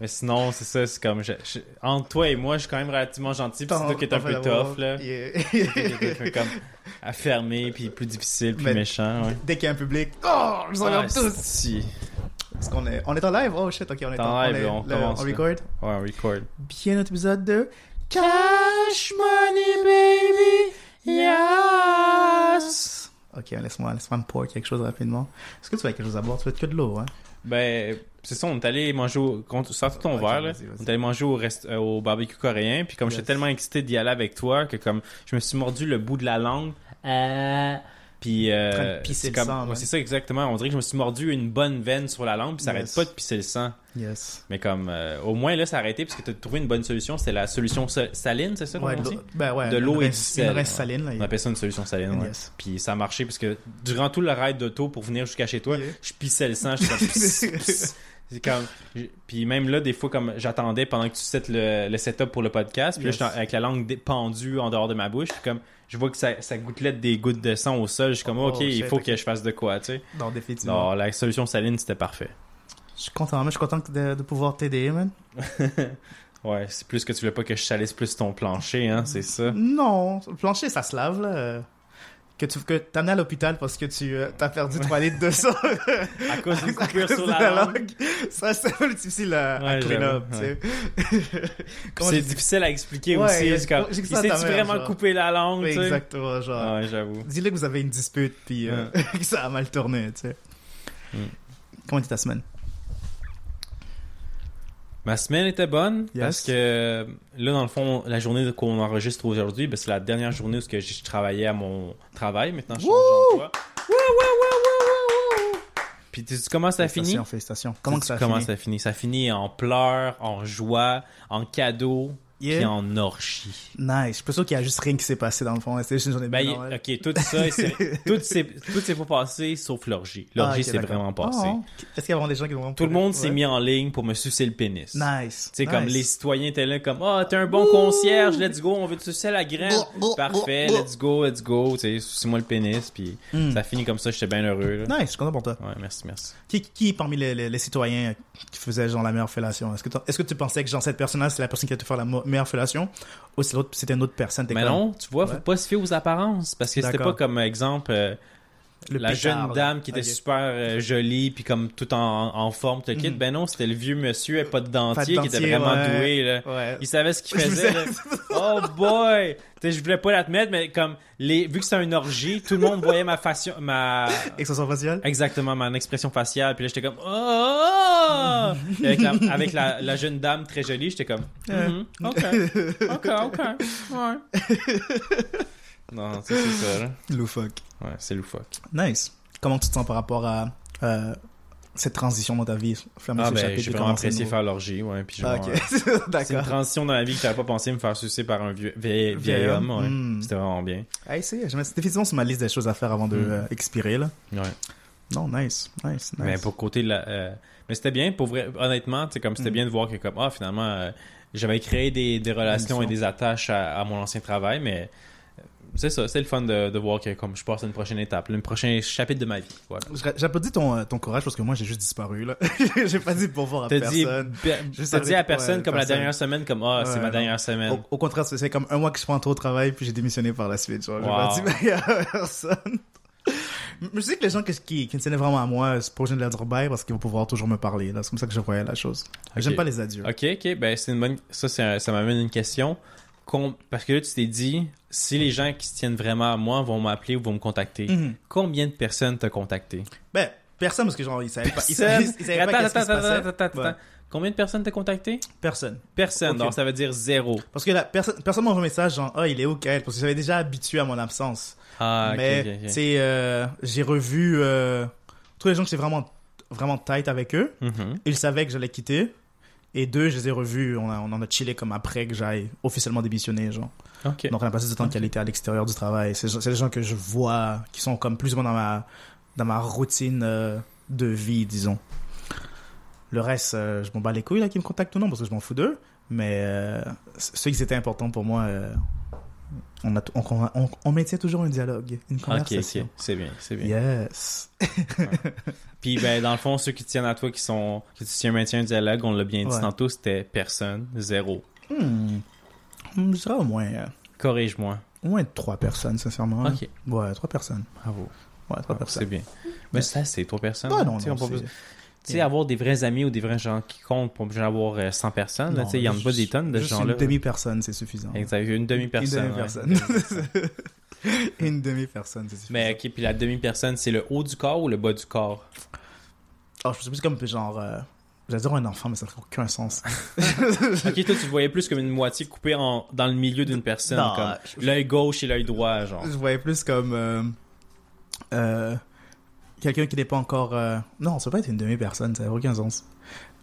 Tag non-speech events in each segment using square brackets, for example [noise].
Mais sinon, c'est ça, c'est comme. je- je- entre toi et moi, je suis quand même relativement gentil, puis c'est toi qui est un peu tough, là. Yeah. [laughs] C'est comme affermé, puis plus difficile, plus Mais- méchant, ouais. Dès qu'il y a un public, oh, je vous regarde Ah, tous. si. Est-ce qu'on est, on est en live? Oh shit, ok, on est En en live, on, est- on on record. Ouais, on record. Bien notre épisode de Cash Money Ok, laisse-moi laisse me pour quelque chose rapidement. Est-ce que tu veux quelque chose à boire? Tu veux que de l'eau, hein? Ben, c'est ça, on est allé manger au. quand- Sors tout ton verre. On est allé manger au, rest... euh, au barbecue coréen, puis comme Yes. j'étais tellement excité d'y aller avec toi, que comme je me suis mordu le bout de la langue. Euh... Puis, euh, c'est comme, ouais, c'est ça exactement. On dirait que je me suis mordu une bonne veine sur la langue, puis ça arrête Yes. pas de pisser le sang. Yes. Mais comme, euh, au moins là, ça a arrêté parce que tu as trouvé une bonne solution. C'était la solution sa- saline, c'est ça qu'on Ouais, de l'eau, ben ouais, et du sel, Une saline, là. On appelle ça une solution saline. Yes. Puis ça a marché parce que durant tout le ride d'auto pour venir jusqu'à chez toi, Yeah. je pissais le sang. j'étais comme. C'est puis même là, des fois, comme j'attendais pendant que tu settes le, le setup pour le podcast, puis là, avec la langue pendue en dehors de ma bouche, puis comme, je vois que ça, ça gouttelette des gouttes de sang au sol, je suis comme, Oh, ok, il faut que je fasse de quoi, tu sais. Non, définitivement. Non, la solution saline, c'était parfait. Je suis content, je suis content de, de pouvoir t'aider, man. [laughs] Ouais, c'est plus que tu voulais pas que je salisse plus ton plancher, hein, c'est ça. Non, le plancher, ça se lave, là. Que tu que à l'hôpital parce que tu euh, t'as perdu 3 litres de sang [laughs] À cause d'une [laughs] à coupure sur la langue. Ça, c'est un peu difficile à, à Ouais, clean j'avoue, up, [laughs] C'est je- difficile à expliquer Ouais, aussi. c'est comme, il à s'est vraiment genre. coupé la langue. Exactement, genre. Ouais, j'avoue. Dis-le que vous avez une dispute, puis euh, que ça a mal tourné, tu sais. Mm. Comment était ta semaine? Ma semaine était bonne Yes. parce que là, dans le fond, la journée qu'on enregistre aujourd'hui, ben, c'est la dernière journée où je travaillais à mon travail. Maintenant, je d'emploi. Puis tu sais comment ça finit? Félicitations, félicitations. Comment ça a fini? ça finit? Ça finit en pleurs, en joie, en cadeaux, Yeah. puis en orgie. Nice. Je suis pas sûr qu'il y a juste rien qui s'est passé dans le fond. C'est juste une journée Ben, normale. ok, tout ça, [laughs] tout s'est pas passé sauf l'orgie. Ah, L'orgie s'est vraiment passé. Oh, Est-ce qu'il y a vraiment des gens qui vont Tout le monde s'est Ouais. mis en ligne pour me sucer le pénis. Nice. Tu sais, comme Nice. les citoyens étaient là, comme, ah, t'es un bon concierge, let's go, on veut te sucer la graine. Parfait, let's go, let's go. Tu sais, suce-moi le pénis, puis Mm. ça finit comme ça, j'étais bien heureux. là. Nice, je suis content pour toi. Ouais, merci, merci. Qui, qui parmi les, les- les citoyens qui faisaient genre la meilleure fellation? Est-ce que, est-ce que tu pensais que genre cette personne-là c'est la personne qui allait te faire la meilleure fellation ou c'est l'autre- c'était une autre personne Mais comme, non, tu vois, faut Ouais. pas se fier aux apparences, parce que c'était pas comme exemple euh, le la pétard, jeune dame qui était super euh, jolie, puis comme tout en, en forme, le kit. Mhm. Ben non, c'était le vieux monsieur, pas de dentier, qui était vraiment ouais. doué, là. Ouais. Il savait ce qu'il [laughs] faisait. Oh boy! Tu sais, je voulais pas l'admettre, mais comme les, vu que c'était une orgie, tout le monde voyait ma facion, ma, Expression faciale? Exactement, ma expression faciale. Puis là, j'étais comme, oh! Et avec la, avec la, la jeune dame très jolie, j'étais comme, Mhm, ok, ok, ok, ouais. [laughs] non, c'est ça, là. Loufoque. Ouais, c'est loufoque. Nice. Comment tu te sens par rapport à euh, cette transition dans ta vie Flamme Ah, ben, j'ai vraiment apprécié faire l'orgie, ouais. Puis Ah, euh. [laughs] C'est une transition dans la vie que j'avais pas pensé me faire sucer par un vieux, vieil, homme, ouais. hmm. C'était vraiment bien. Hey, c'est, définitivement sur ma liste des choses à faire avant de Mm. euh, expirer là. Ouais. Non, nice, nice, nice. Mais pour côté de la. euh, Mais c'était bien, pour vrai, honnêtement, c'est comme c'était Mm. bien de voir que, comme, ah, finalement, j'avais créé des, des relations et des attaches à, à mon ancien travail, mais c'est ça, c'est le fun de, de voir que, comme, je passe à une prochaine étape, le prochain chapitre de ma vie. Voilà. J'a- J'applaudis ton, euh, ton courage parce que moi j'ai juste disparu là. [laughs] j'ai pas dit pour voir à T'as dit, personne. pe- Juste t'as dit à personne, comme la dernière semaine, comme, ah, c'est Ouais, ma non. dernière semaine. Au, au contraire, c'est c'est comme un mois que je prends trop au travail puis j'ai démissionné par la suite. Genre, j'ai Wow. pas dit [laughs] à personne. Je sais que les gens qui, qui, qui tiennent vraiment à moi, c'est pas obligé de dire bye parce qu'ils vont pouvoir toujours me parler. là. C'est comme ça que je voyais la chose. J'aime pas les adieux. Ok, ok, ben c'est une bonne. Ça, c'est un- ça m'amène une question. Parce que là, tu t'es dit, si les gens qui se tiennent vraiment à moi vont m'appeler ou vont me contacter, Mhm. combien de personnes t'as contacté? Ben, personne parce que genre ils savaient pas. Ils Personne. savaient, ils savaient Attends, pas attends, attends, attends, attends, Ouais. Combien de personnes t'as contacté? Personne. Personne. Donc ça veut dire zéro. Parce que la personne, personne m'a envoyé un message genre, ah, il est où, Kael? Parce que j'avais déjà habitué à mon absence. Ah, ok, Mais, ok, ok. tu sais, euh, j'ai revu euh, tous les gens que j'étais vraiment, vraiment tight avec eux. Mhm. Ils savaient que j'allais quitter. Et deux, je les ai revus. On, a- on en a chillé comme après que j'aille officiellement démissionner, genre. Donc, on a passé du temps de qualité à l'extérieur du travail. C'est des gens que je vois, qui sont comme plus ou moins dans ma, dans ma routine euh, de vie, disons. Le reste, euh, je m'en bats les couilles, là, qui me contactent ou non, parce que je m'en fous d'eux. Mais euh, ceux qui étaient importants pour moi, On, a, on, on, on maintient toujours un dialogue, une conversation. ok. C'est bien, c'est bien. Yes. Puis, ben, dans le fond, ceux qui tiennent à toi, qui sont, qui tu tiens maintien un dialogue, on l'a bien dit Ouais. tantôt, c'était personne, zéro. Hmm. Hmm, Je dirais au moins, euh, Corrige-moi. au moins trois personnes, sincèrement. Ok, Ouais, trois personnes. bravo. Ouais, trois Ah, c'est personnes. bien. Mais ça, c'est trois personnes. Ah non, non, on peut c'est- pas- Tu sais, avoir des vrais amis ou des vrais gens qui comptent pour déjà avoir euh, 100 personnes, là, Non, tu sais, il y en a pas des tonnes de gens-là. Une demi-personne, c'est suffisant. Exact, une demi-personne. Une ouais. demi-personne. [laughs] une demi-personne, c'est suffisant. Mais ok, puis la demi-personne, c'est le haut du corps ou le bas du corps? Oh, je suis plus comme genre. Euh... J'allais dire un enfant, mais ça ferait aucun sens. [laughs] Ok, toi, tu voyais plus comme une moitié coupée en, dans le milieu d'une personne, Non, comme je- l'œil gauche et l'œil droit, genre. Je voyais plus comme. Euh... euh, Quelqu'un qui n'est pas encore. euh, Non, ça peut être une demi-personne, ça n'a aucun sens.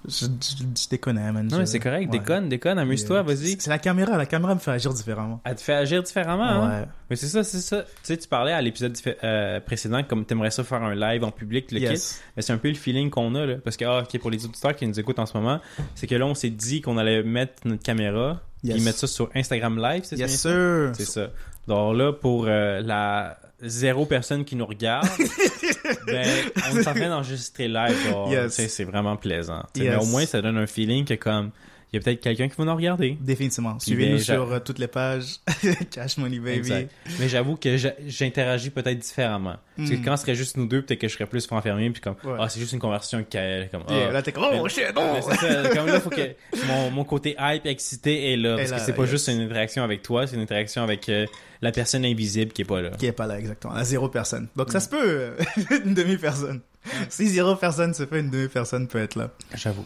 Je, je, je déconne, man. Non, mais c'est correct, ouais. déconne, déconne, amuse-toi, Yeah. vas-y. C'est la caméra, la caméra me fait agir différemment. Elle te fait agir différemment, hein? Ouais. Mais c'est ça, c'est ça. Tu sais, tu parlais à l'épisode euh, précédent comme t'aimerais ça faire un live en public, le kit. Yes. Mais c'est un peu le feeling qu'on a, là. Parce que, ah, ok, pour les auditeurs qui nous écoutent en ce moment, c'est que là, on s'est dit qu'on allait mettre notre caméra, Yes. puis mettre ça sur Instagram Live, c'est Yes, bien ça? sir. C'est ça. Donc là, pour euh, la zéro personne qui nous regarde, [laughs] ben, on est en train d'enregistrer live. Yes. C'est vraiment plaisant. Yes. Mais au moins, ça donne un feeling que comme, il y a peut-être quelqu'un qui va nous regarder. Définitivement. Suivez-nous ben, sur euh, toutes les pages. [laughs] Cash Money Baby. Exact. Mais j'avoue que j'interagis peut-être différemment. Parce que Mm. quand ce serait juste nous deux, peut-être que je serais plus renfermé, puis comme, Ouais. ah, c'est juste une conversation avec elle. Comme, Yeah, ah. là, t'es comme, oh shit, non! ça, comme là, faut que [laughs] mon, mon côté hype, excité est là. Parce là, que c'est pas yes. juste une interaction avec toi, c'est une interaction avec euh, la personne invisible qui est pas là. Qui est pas là, exactement. La zéro personne. Donc, ça se peut, euh, [laughs] une demi-personne. Si zéro personne se fait, une demi-personne peut être là. J'avoue.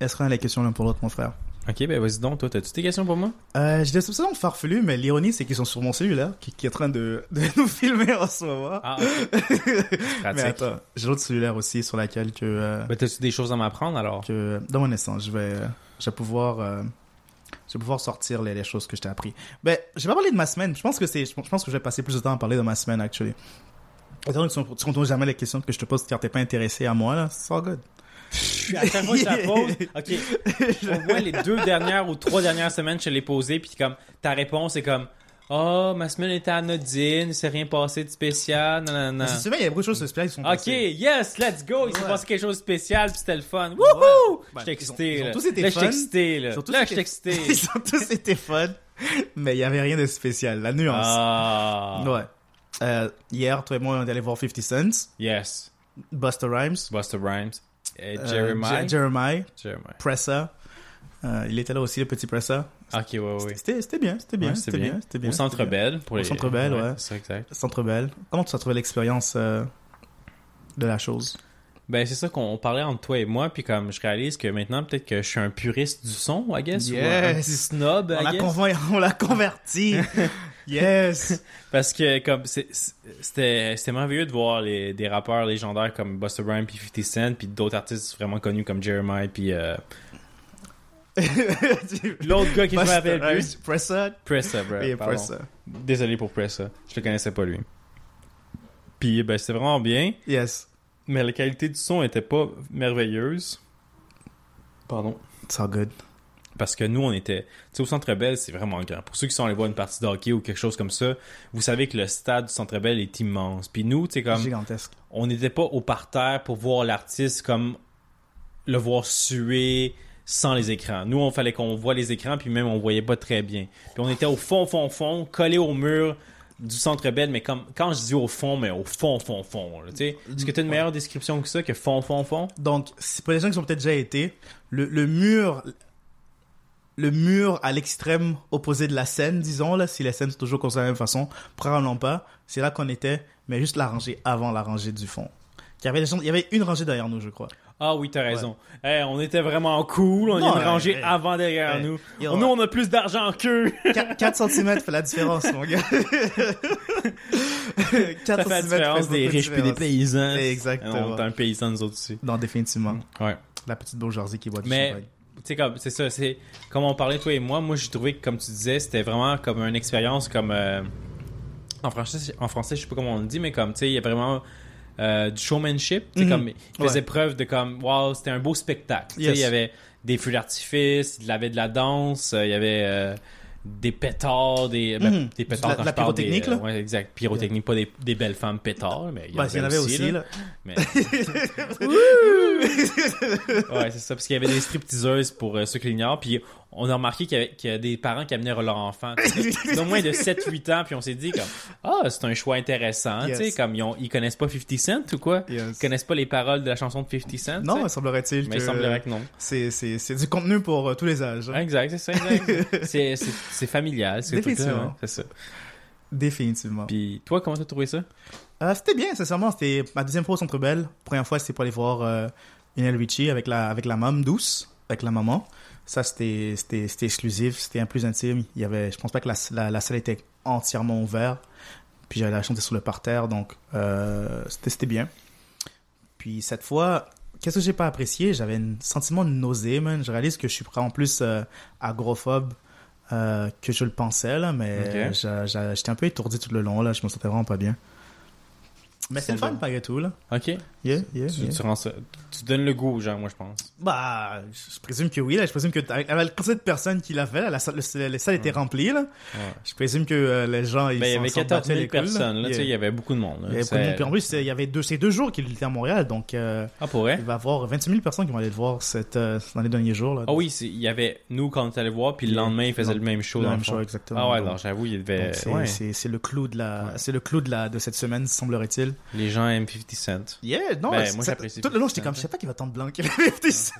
Est-ce qu'on a les questions l'un pour l'autre, mon frère? Ok, ben vas-y donc, toi, t'as-tu des questions pour moi? Euh, j'ai des soupçons farfelus, mais l'ironie, c'est qu'ils sont sur mon cellulaire, qui, qui est en train de, de [laughs] nous filmer en ce moment. Ah, [laughs] mais attends, j'ai l'autre cellulaire aussi sur laquelle que, euh, Ben, t'as-tu des choses à m'apprendre alors? que dans mon instant, je vais, euh, je vais pouvoir, euh, je vais pouvoir sortir les, les choses que je t'ai appris. Ben, je vais pas parler de ma semaine. Je pense que c'est, je pense que je vais passer plus de temps à parler de ma semaine, actually. Donné que tu contournes jamais les questions que je te pose car t'es pas intéressé à moi, là, c'est all good. À chaque fois que je la [laughs] pose, ok, au moins les deux dernières ou trois dernières semaines, je l'ai posé, puis comme, ta réponse est comme, oh, ma semaine était anodine, il s'est rien passé de spécial, non, non, si tu veux, il y a beaucoup de choses spéciales qui sont Ok, passées. yes, let's go! Il s'est Ouais. passé quelque chose de spécial, puis c'était le fun. Wouhou! Ben, J'étais ils ont- excité, ils ont tous été Là, fun. excité, là. Ils ont tous Là, été- j'étais excité. [laughs] Ils ont tous été fun, mais il y avait rien de spécial. La nuance. Ah. Ouais. Euh, hier, toi et moi, on est allé voir 50 Cent, Yes. Buster Rhymes, Buster Rhymes. Et euh, Jeremiah. Je- Jeremiah, Jeremiah. Pressa. Euh, il était là aussi, le petit Pressa. Ok, ouais, ouais. C'était bien, c'était bien, Ouais, c'était bien, c'était bien. Au Centre c'était bien. Bell. Pour Au les... Centre Bell, ouais. C'est exact. Centre Bell. Comment tu as trouvé l'expérience euh, de la chose? Ben, c'est ça qu'on parlait entre toi et moi, puis comme je réalise que maintenant, peut-être que je suis un puriste du son, I guess, ou un Yes. petit snob, On I l'a guess. convain- [laughs] on l'a converti. [laughs] yes. Parce que comme c'était c'était merveilleux de voir les, des rappeurs légendaires comme Busta Rhymes puis 50 Cent puis d'autres artistes vraiment connus comme Jeremiah puis euh, [laughs] l'autre gars qui je me rappelle plus Pressa. Pressa bro. Pressa. désolé pour Pressa je le connaissais pas lui puis ben c'était vraiment bien Yes. mais la qualité du son était pas merveilleuse pardon It's all good. parce que nous, on était. Tu sais, au Centre Bell, c'est vraiment grand. Pour ceux qui sont allés voir une partie de hockey ou quelque chose comme ça, vous savez que le stade du Centre Bell est immense. Puis nous, tu sais, comme. Gigantesque. On n'était pas au parterre pour voir l'artiste comme. le voir suer sans les écrans. Nous, on fallait qu'on voit les écrans, puis même, on voyait pas très bien. Puis on était au fond, fond, fond, collé au mur du Centre Bell, mais comme. Quand je dis au fond, mais au fond, fond, fond. là, Tu sais, est-ce que tu as une meilleure description que ça, que fond, fond, fond? Donc, c'est pour les gens qui ont peut-être déjà été, le, le mur, le mur à l'extrême opposé de la scène, disons, là, si la scène est toujours comme ça de la même façon, probablement pas, c'est là qu'on était, mais juste la rangée avant la rangée du fond. Il y avait, des gens- il y avait une rangée derrière nous, je crois. Ah oui, t'as raison. Eh, on était vraiment cool. On Non, a une ouais, rangée ouais. avant derrière Ouais. nous. Nous, on a plus d'argent qu'eux. 4, cm fait la différence, mon gars. 4 [laughs] Ça fait la différence des riches puis des paysans. Exactement. On est un paysan, nous autres aussi. Non, définitivement. Ouais. La petite bourgeoisie qui boit du Mais, champagne. tu sais, comme, c'est ça, c'est, comme on parlait, toi et moi, moi, j'ai trouvé que, comme tu disais, c'était vraiment comme une expérience comme, euh, en français, en français, je sais pas comment on le dit, mais comme, tu sais, il y a vraiment, euh, du showmanship, Mhm. comme, il faisait Ouais. preuve de comme, wow, c'était un beau spectacle. Yes. il y avait des feux d'artifice, il y avait de la danse, euh, il y avait, euh, des pétards, des, ben, Mhm. des pétards La- quand la je parle des- pyrotechnique, là? Ouais, exact. Pyrotechnique, pas des, des belles femmes pétards, mais il y, Bah, en il y en avait aussi, là. Mais... [laughs] ouais, c'est ça. Parce qu'il y avait des stripteaseuses pour euh, ceux qui l'ignorent. Puis on a remarqué qu'il y, a des parents qui amenaient leur enfant d'au [laughs] moins de 7-8 ans. Puis on s'est dit, comme, ah, c'est un choix intéressant. Yes. Tu sais, comme ils, ont, ils connaissent pas 50 Cent ou quoi? Yes. Ils connaissent pas les paroles de la chanson de 50 Cent. Non, semblerait-il mais que il semblerait que non. c'est, c'est, c'est du contenu pour euh, tous les âges. hein. Exact, c'est ça. [laughs] c'est, familial, c'est Définitivement. C'est ça. Définitivement. Puis toi, comment t'as trouvé ça? Euh, c'était bien, sincèrement. C'était ma deuxième fois au Centre Bell. Première fois, c'était pour aller voir euh, Lionel Richie avec la, avec la maman douce, avec la maman. Ça, c'était, exclusif, c'était un plus intime. Il y avait, je pense pas que la, la, la salle était entièrement ouverte. Puis j'avais la chance d'être sur le parterre, donc euh, c'était, bien. Puis cette fois, qu'est-ce que j'ai pas apprécié? J'avais un sentiment de nausée, man. Je réalise que je suis en plus euh, agrophobe euh, que je le pensais, là, mais Ok. j'a- j'a- j'étais un peu étourdi tout le long, là. Je me sentais vraiment pas bien. Mais c'est le fun, malgré tout, là. Ok. Yeah, yeah, Tu, yeah. tu rends ça- tu donnes le goût aux gens, moi, je pense. Bah, je présume que oui, là. Je présume que avec la quantité de personnes qui l'a fait, là, la salle, le- les salles étaient remplies, là. Ouais. Je présume que euh, les gens, ils Ben, il y avait s'en 14 battaient 000 les couilles, personnes, là, tu sais, il y avait beaucoup de monde. là. Il y avait beaucoup de monde. Puis en plus, il y avait deux, c'est deux jours qu'il était à Montréal, donc euh, Ah, pour vrai? il va y avoir 28 000 personnes qui vont aller le voir cette, euh, dans les derniers jours. Là. Ah oui, c'est- il y avait nous quand on est allé voir, puis le lendemain, il faisait le même show. le même show, exactement. Ah ouais, alors j'avoue, il devait. c'est, le clou de la, c'est le clou de la, de cette semaine, semblerait-il. Les gens aiment 50 Cent. Yeah, non, Ben, moi, j'apprécie tout le long, j'étais 50 comme, je sais pas qu'il va tant de blancs qu'il y avait 50 Cent.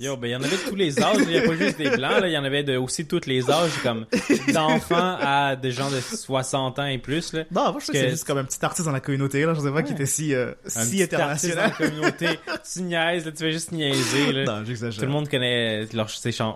Yo, ben il y en avait de tous les âges, il n'y a pas juste des blancs, là, il y en avait de aussi tous les âges, comme d'enfants à des gens de 60 ans et plus. Là. Non, moi, je que c'est juste comme un petit artiste dans la communauté, là. Je sais pas qu'il était si, euh, Un si petit artiste dans international. la communauté, tu niaises, là, tu fais juste niaiser. Là. Non, j'exagère. Tout le monde connaît leur,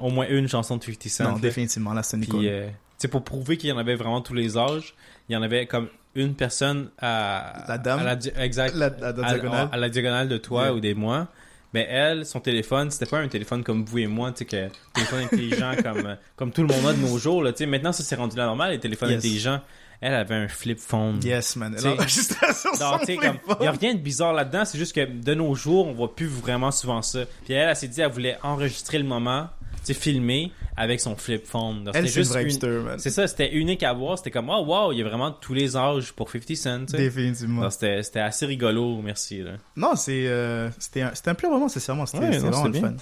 au moins une chanson de 50 Cent. Non, là. définitivement, là, c'est une Puis, euh, pour prouver qu'il y en avait vraiment tous les âges, il y en avait comme une personne à... La dame? à la di- exact. La, la, la à, diagonale. à la diagonale de toi Yeah. ou des moi. Mais elle, son téléphone, c'était pas un téléphone comme vous et moi, tu sais, que téléphone intelligent [laughs] comme, comme tout le monde a de nos jours, là, tu sais. Maintenant, ça s'est rendu la normale, les téléphones Yes. intelligents. Elle avait un flip phone. Yes, man. Sais, flip comme, phone. il y a rien de bizarre là-dedans, c'est juste que de nos jours, on voit plus vraiment souvent ça. Puis elle, elle s'est dit, elle voulait enregistrer le moment, filmer avec son flip phone. Elle, c'était c'est une- man. C'est ça, c'était unique à voir. C'était comme, oh wow, il y a vraiment tous les âges pour 50 Cent. Définitivement. C'était c'était assez rigolo, merci. Là. Non, c'est, euh, c'était un, c'était un pur moment, sincèrement. C'était, Ouais, vraiment le fun.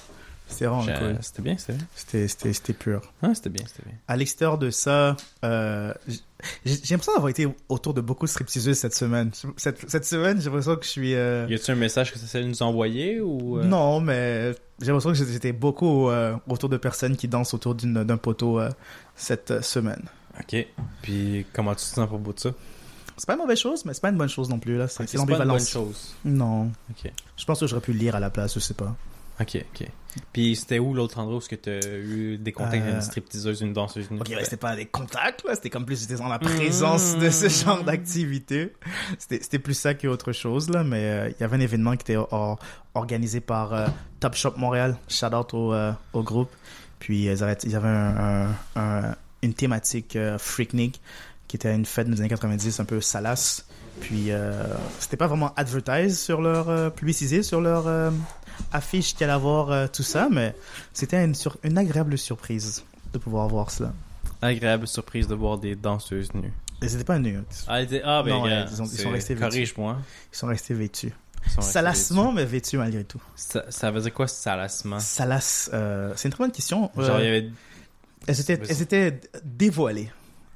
C'était vraiment cool. C'était bien, c'était bien. C'était, pur. Ah, c'était bien, c'était bien. À l'extérieur de ça, euh, j'ai, l'impression d'avoir été autour de beaucoup de stripteaseuses cette semaine. Cette, cette semaine, j'ai l'impression que je suis... euh, Y a-tu un message que ça allait nous envoyer ou. euh? Non, mais j'ai l'impression que j'étais beaucoup euh, autour de personnes qui dansent autour d'un poteau cette semaine. Ok. Puis comment tu te sens à propos de ça? C'est pas une mauvaise chose, mais c'est pas une bonne chose non plus. Là. C'est, Ok, c'est C'est pas une bonne chose. Non. Ok. Je pense que j'aurais pu lire à la place, je sais pas. Ok, ok. Puis c'était où l'autre endroit où que t'as eu des contacts avec Euh, une stripteaseuse, une danseuse une... Ok, ouais, c'était pas des contacts, là. C'était comme plus, j'étais dans la présence de ce genre d'activité. C'était, c'était plus ça qu'autre chose, là. Mais euh, il y avait un événement qui était or- organisé par euh, Top Shop Montréal. Shout out au, euh, au groupe. Puis ils avaient, ils avaient un, un- un- une thématique euh, Freaknik qui était une fête des années 90 un peu salace. Puis euh, c'était pas vraiment advertised sur leur euh, publicisé sur leur euh, affiche qu'il allait avoir euh, tout ça, mais c'était une, sur- une agréable surprise de pouvoir voir cela. Agréable surprise de voir des danseuses nues. Et c'était pas nu. Ah, elle était- ah, ben, Non, gars, ouais, ils ont- ils sont restés vêtus. Corrige-moi. Ils sont restés vêtus. Salacement, mais vêtus malgré tout. Ça, ça veut dire quoi, salacement Salace, euh, c'est une très bonne question. Genre, il y Euh, avait. elles, étaient, elles étaient dévoilées,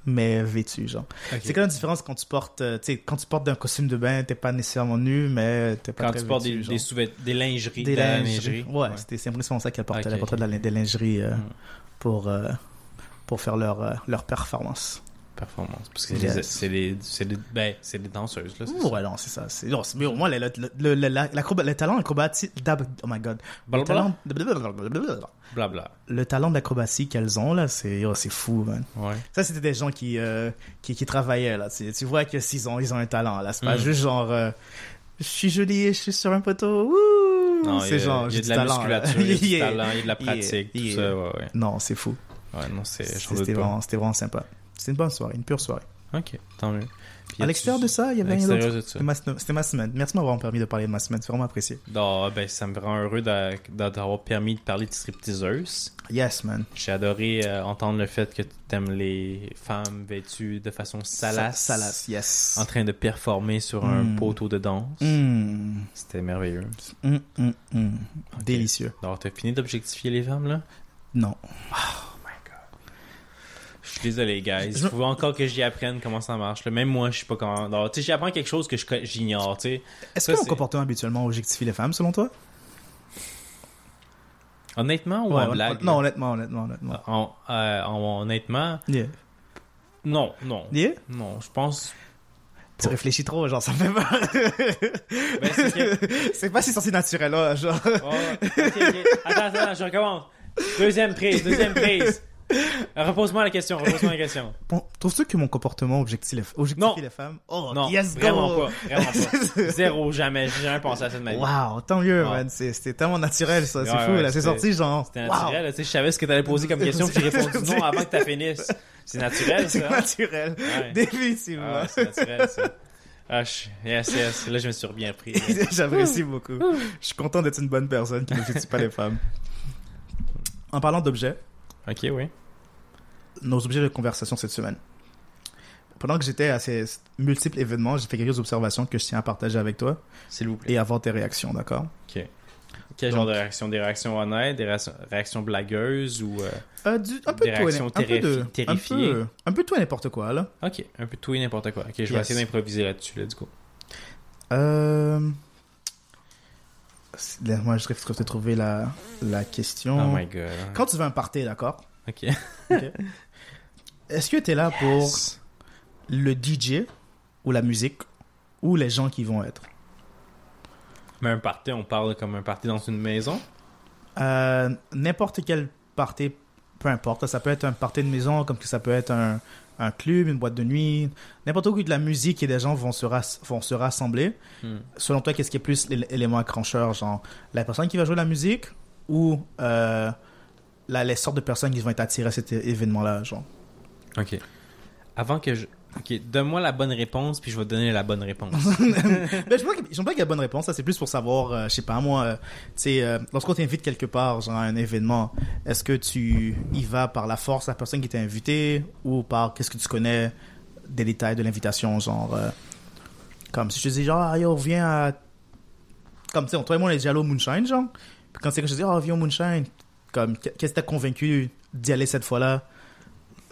mais vêtues, genre. C'est quand même la différence quand tu portes, euh, tu sais, quand tu portes un costume de bain, t'es pas nécessairement nu, mais t'es pas Quand très tu portes des, vêtu, des, sous-vêt- des lingeries. Des de lingeries. Ouais, c'était c'est vraiment ça qu'elles portaient. Ok, elles portaient de la- des lingeries euh, Mm. pour, euh, pour faire leur, euh, leur performance. Performance. Parce que Yes. les- c'est les, c'est les, ben, c'est des danseuses, là. Ouais, non, c'est ça. C'est, non, c'est- mais au moins, le, le, le, la- le talent acrobatique. Oh my god. Le Blablabla. talent, Blabla. le talent d'acrobatie qu'elles ont, là, c'est, oh, c'est fou, man. Ouais. Ça, c'était des gens qui, euh, qui, qui travaillaient, là. Tu, tu vois que s'ils ont, ils ont un talent, là. C'est pas Mm. juste genre, euh, je suis jolie je suis sur un poteau. Wouh! Non, c'est genre, j'ai de la talent, musculature, il y a du [laughs] Yeah. talent, il y a de la pratique, Yeah. tout Yeah. ça, ouais, ouais. Non, c'est fou. Ouais, non, c'est. C'était vraiment, c'était vraiment sympa. C'était une bonne soirée, une pure soirée. Ok, tant mieux. Puis À l'extérieur de ça, il y avait rien d'autre. C'était ma, semaine. Merci de m'avoir permis de parler de ma semaine. C'est vraiment apprécié. Non, ben, ça me rend heureux d'a- d'a- d'avoir permis de parler de stripteaseuse. Yes, man. J'ai adoré euh, entendre le fait que tu aimes les femmes vêtues de façon salace. Sa- Salace, yes. En train de performer sur un Mm. poteau de danse. Mm. C'était merveilleux. Mm, mm, mm. Délicieux. Alors, t'as fini d'objectifier les femmes, là? Non. Suis désolé, guys. Il faut encore que j'y apprenne comment ça marche. là. Même moi, je sais pas comment. Alors, tu sais, j'apprends quelque chose que j'ignore, tu sais. Est-ce que mon comportement habituellement objectifie les femmes, selon toi? Honnêtement ou Ouais, en blague? Non, honnêtement, honnêtement, honnêtement. En- euh, en- honnêtement, Yeah. non, non. Yeah? Non, je pense. Tu réfléchis trop, genre, ça me fait peur. Ben, c'est que- [laughs] pas si censé naturel, là, genre. Oh, ok, ok. Attends, attends, je recommence. Deuxième prise, deuxième prise. [laughs] Repose-moi la question, repose-moi la question. Bon, Trouves-tu que mon comportement objectifie les, objectifie Non. les femmes Oh, Non, yes, go! vraiment pas, vraiment [laughs] pas. Zéro, jamais, j'ai jamais pensé à ça de ma vie. Wow, tant mieux, Wow. man. C'est- C'était tellement naturel, ça. C'est Ouais, fou, ouais, là. C'est sorti, genre. C'était wow. naturel, là, tu sais, je savais ce que t'allais poser comme question, puis j'ai [laughs] répondu non avant que tu finisses. C'est naturel, C'est ça. naturel. Ouais. Définitivement. Ah, c'est naturel, ça. Ah, je... Yes, yes. Là, je me suis bien pris. J'apprécie beaucoup. Je suis content d'être une bonne personne qui n'objectifie pas les femmes. En parlant d'objets, Ok, oui. Nos objets de conversation cette semaine. Pendant que j'étais à ces multiples événements, j'ai fait quelques observations que je tiens à partager avec toi S'il vous plaît. et avoir tes réactions, d'accord? Ok. Quel Donc- genre de réaction? Des réactions honnêtes Des réactions, réactions blagueuses ou. euh, Euh, du- un peu Des de réactions un peu de- terrifi- un terrifiées? peu- Un peu de tout et n'importe quoi, là. Ok, un peu de tout et n'importe quoi. Ok, je vais essayer d'improviser là-dessus, let's go. Euh... c'est- là, Moi, je serais de trouver la, la question. Oh my god. Quand tu veux un party, d'accord? Ok. [laughs] Est-ce que tu es là pour le DJ ou la musique ou les gens qui vont être? Mais un party, on parle comme un party dans une maison? Euh, N'importe quel party, peu importe. Ça peut être un party de maison, comme que ça peut être un, un club, une boîte de nuit. N'importe où de la musique et des gens vont se, ras- vont se rassembler. Hmm. Selon toi, qu'est-ce qui est plus l'é- l'élément accrocheur? Genre, la personne qui va jouer la musique ou euh, la, les sortes de personnes qui vont être attirées à cet événement-là, genre? Ok. Avant que je. Ok, donne-moi la bonne réponse, puis je vais te donner la bonne réponse. [laughs] Ben, je pense qu'il pas qu'il y a bonne réponse. Ça, c'est plus pour savoir, euh, je sais pas, moi, euh, tu sais, euh, lorsqu'on t'invite quelque part, genre à un événement, est-ce que tu y vas par la force, la personne qui t'a invité, ou par qu'est-ce que tu connais des détails de l'invitation, genre, euh, comme si je te dis, genre, ah, yo, viens à. Comme, tu sais, toi et moi, on est déjà allé au Moonshine, genre. Puis quand c'est que je te dis, oh, viens au Moonshine, comme, qu'est-ce qui t'a convaincu d'y aller cette fois-là?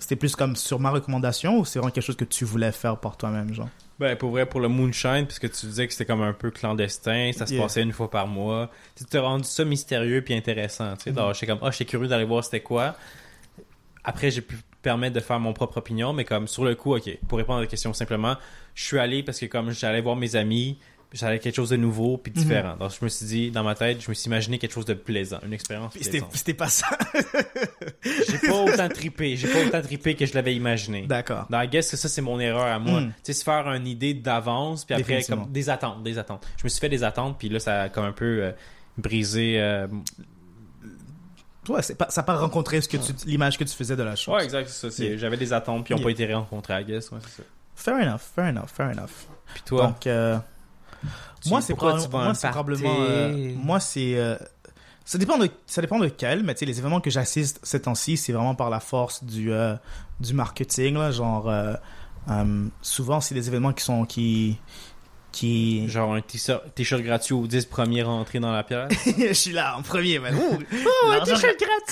C'était plus comme sur ma recommandation ou c'est vraiment quelque chose que tu voulais faire par toi-même, genre? Ben, pour vrai, pour le Moonshine, puisque tu disais que c'était comme un peu clandestin, ça se Yeah. passait une fois par mois. Tu t'as rendu ça mystérieux puis intéressant, tu sais. Donc, j'étais comme, ah, j'étais curieux d'aller voir c'était quoi. Après, j'ai pu permettre de faire mon propre opinion, mais comme sur le coup, ok, pour répondre à la question simplement, je suis allé parce que comme j'allais voir mes amis, j'allais quelque chose de nouveau puis différent. Donc, je me suis dit, dans ma tête, je me suis imaginé quelque chose de plaisant, une expérience plaisante. c'était pas ça. [laughs] J'ai pas autant trippé, j'ai pas autant trippé que je l'avais imaginé. D'accord. Dans I guess que ça c'est mon erreur à moi. Mm. Tu sais se faire une idée d'avance puis après comme des attentes, des attentes. Je me suis fait des attentes puis là ça a comme un peu euh, brisé euh, Ouais, pas, ça n'a pas rencontré ce que tu, l'image que tu faisais de la chose. Ouais, exact, c'est ça, Yeah. j'avais des attentes puis ils ont Yeah. pas été rencontrés, I guess, ouais, ça. Fair enough, fair enough, fair enough. Puis toi, Donc, euh, moi, c'est probablement, euh, moi, c'est, euh, ça dépend de, ça dépend de quel, mais tu sais, les événements que j'assiste ces temps-ci, c'est vraiment par la force du, euh, du marketing, là, genre, souvent, c'est des événements qui sont, qui, qui, Genre un t-shirt t-shirt gratuit aux 10 premiers rentrés dans la pièce. [laughs] je suis là en premier, man. [laughs] Ouh, l'argent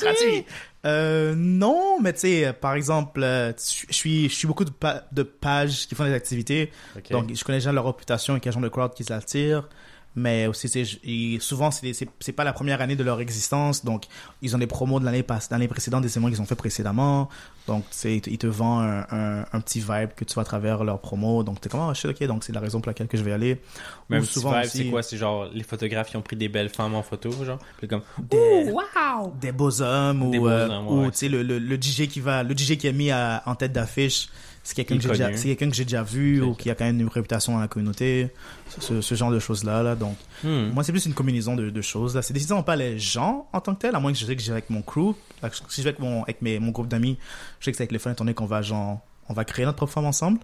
gratuit. Euh, non, mais tu sais, euh, par exemple, euh, je suis, je suis beaucoup de, pa- de pages qui font des activités. Donc, je connais déjà leur réputation et quel genre de crowd qui s'attire. Mais aussi, et souvent, c'est c'est c'est pas la première année de leur existence. Donc, ils ont des promos de l'année l'année précédente, des événements qu'ils ont fait précédemment. Donc, sais, ils te- vendent un, un, un petit vibe que tu vois à travers leurs promos. Donc, t'es comme, oh shit, ok, donc c'est la raison pour laquelle que je vais aller. Même souvent vibe, aussi- c'est quoi? C'est genre les photographes qui ont pris des belles femmes en photo, genre. Puis comme Des, wow. des beaux hommes ou, Des beaux euh, ou, tu sais, le, le, le DJ qui va, le DJ qui est mis à- en tête d'affiche. C'est quelqu'un que j'ai déjà, Connu. c'est quelqu'un que j'ai déjà vu ou qui a quand même une réputation dans la communauté. Ce, ce genre de choses-là, là. Donc, Hmm. Moi, c'est plus une combinaison de, de choses. Là. C'est décidément pas les gens en tant que tel, à moins que je sais que j'ai avec mon crew. Là, Si je vais avec mon, avec mes, mon groupe d'amis, je sais que c'est avec les fun étant donné qu'on va, genre, on va créer notre propre femme ensemble.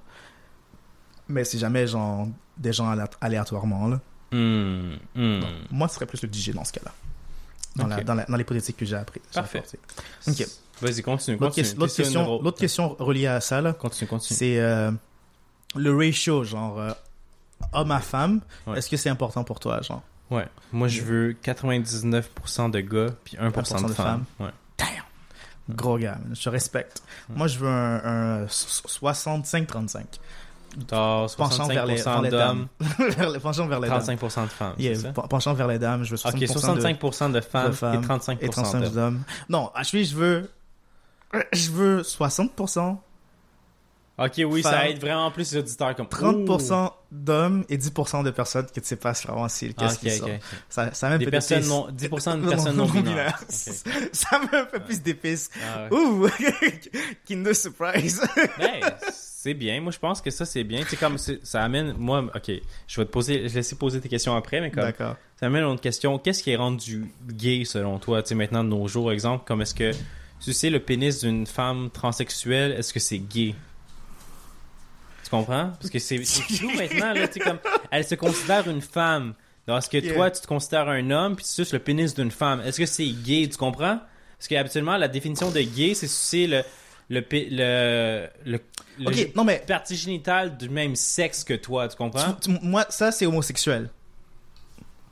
Mais c'est jamais genre des gens alé- aléatoirement. Là. Hmm, hmm. Moi, ce serait plus le DJ dans ce cas-là. Dans, la- Ok. dans, la- dans l'hypothétique que j'ai appris. Parfait. apporté. Vas-y, continue. L'autre continue. ques- l'autre question, l'autre question reliée à ça, là, Continue, continue. c'est euh, le ratio, genre euh, homme à femme. Ouais. Est-ce que c'est important pour toi, genre? Ouais. Moi, je veux 99% de gars puis 1%, 1% de de femmes. Ouais. Gros gars, je te respecte. Moi, je veux un, un 65-35. T'as Penchant vers les, vers 65% les d'hommes. Vers [laughs] penchant vers les dames. 35% de femmes. Yeah, c'est ça? pen- penchant vers les dames, je veux 60% Ok, de- 65% de femmes, de femmes et 35% et 35 d'hommes. d'hommes. Non, je veux. Je veux 60%, Ok, oui, ça Femmes. aide vraiment plus les auditeurs comme 30% d'hommes et 10% de personnes que tu sais pas vraiment si qu'est-ce qu'ils sont. Ça, ça même Des personnes d'épices. non, 10% de [laughs] personnes non, non binaires. non-binaires. Ok. [laughs] Ça me fait plus d'épices. Ah ouais. Ouh! [laughs] Kinder Surprise. C'est bien. Moi, je pense que ça, c'est bien. Sais, comme c'est- ça amène. Moi, ok, je vais te poser. Je vais laisser poser tes questions après, mais comme. D'accord. Ça amène à une autre question. Qu'est-ce qui est rendu gay selon toi, tu sais, maintenant de nos jours, exemple, comme est-ce que. Tu sais, le pénis d'une femme transsexuelle, est-ce que c'est gay? Tu comprends? Parce que c'est flou [laughs] maintenant, là, tu comme. Elle se considère une femme. Alors, est-ce que Yeah. toi, tu te considères un homme, puis tu suces le pénis d'une femme? Est-ce que c'est gay? Tu comprends? Parce qu'habituellement, la définition de gay, c'est sucer le. Le, le, le, le Ok, non mais. partie génitale du même sexe que toi, tu comprends? tu- tu- moi, ça, c'est homosexuel.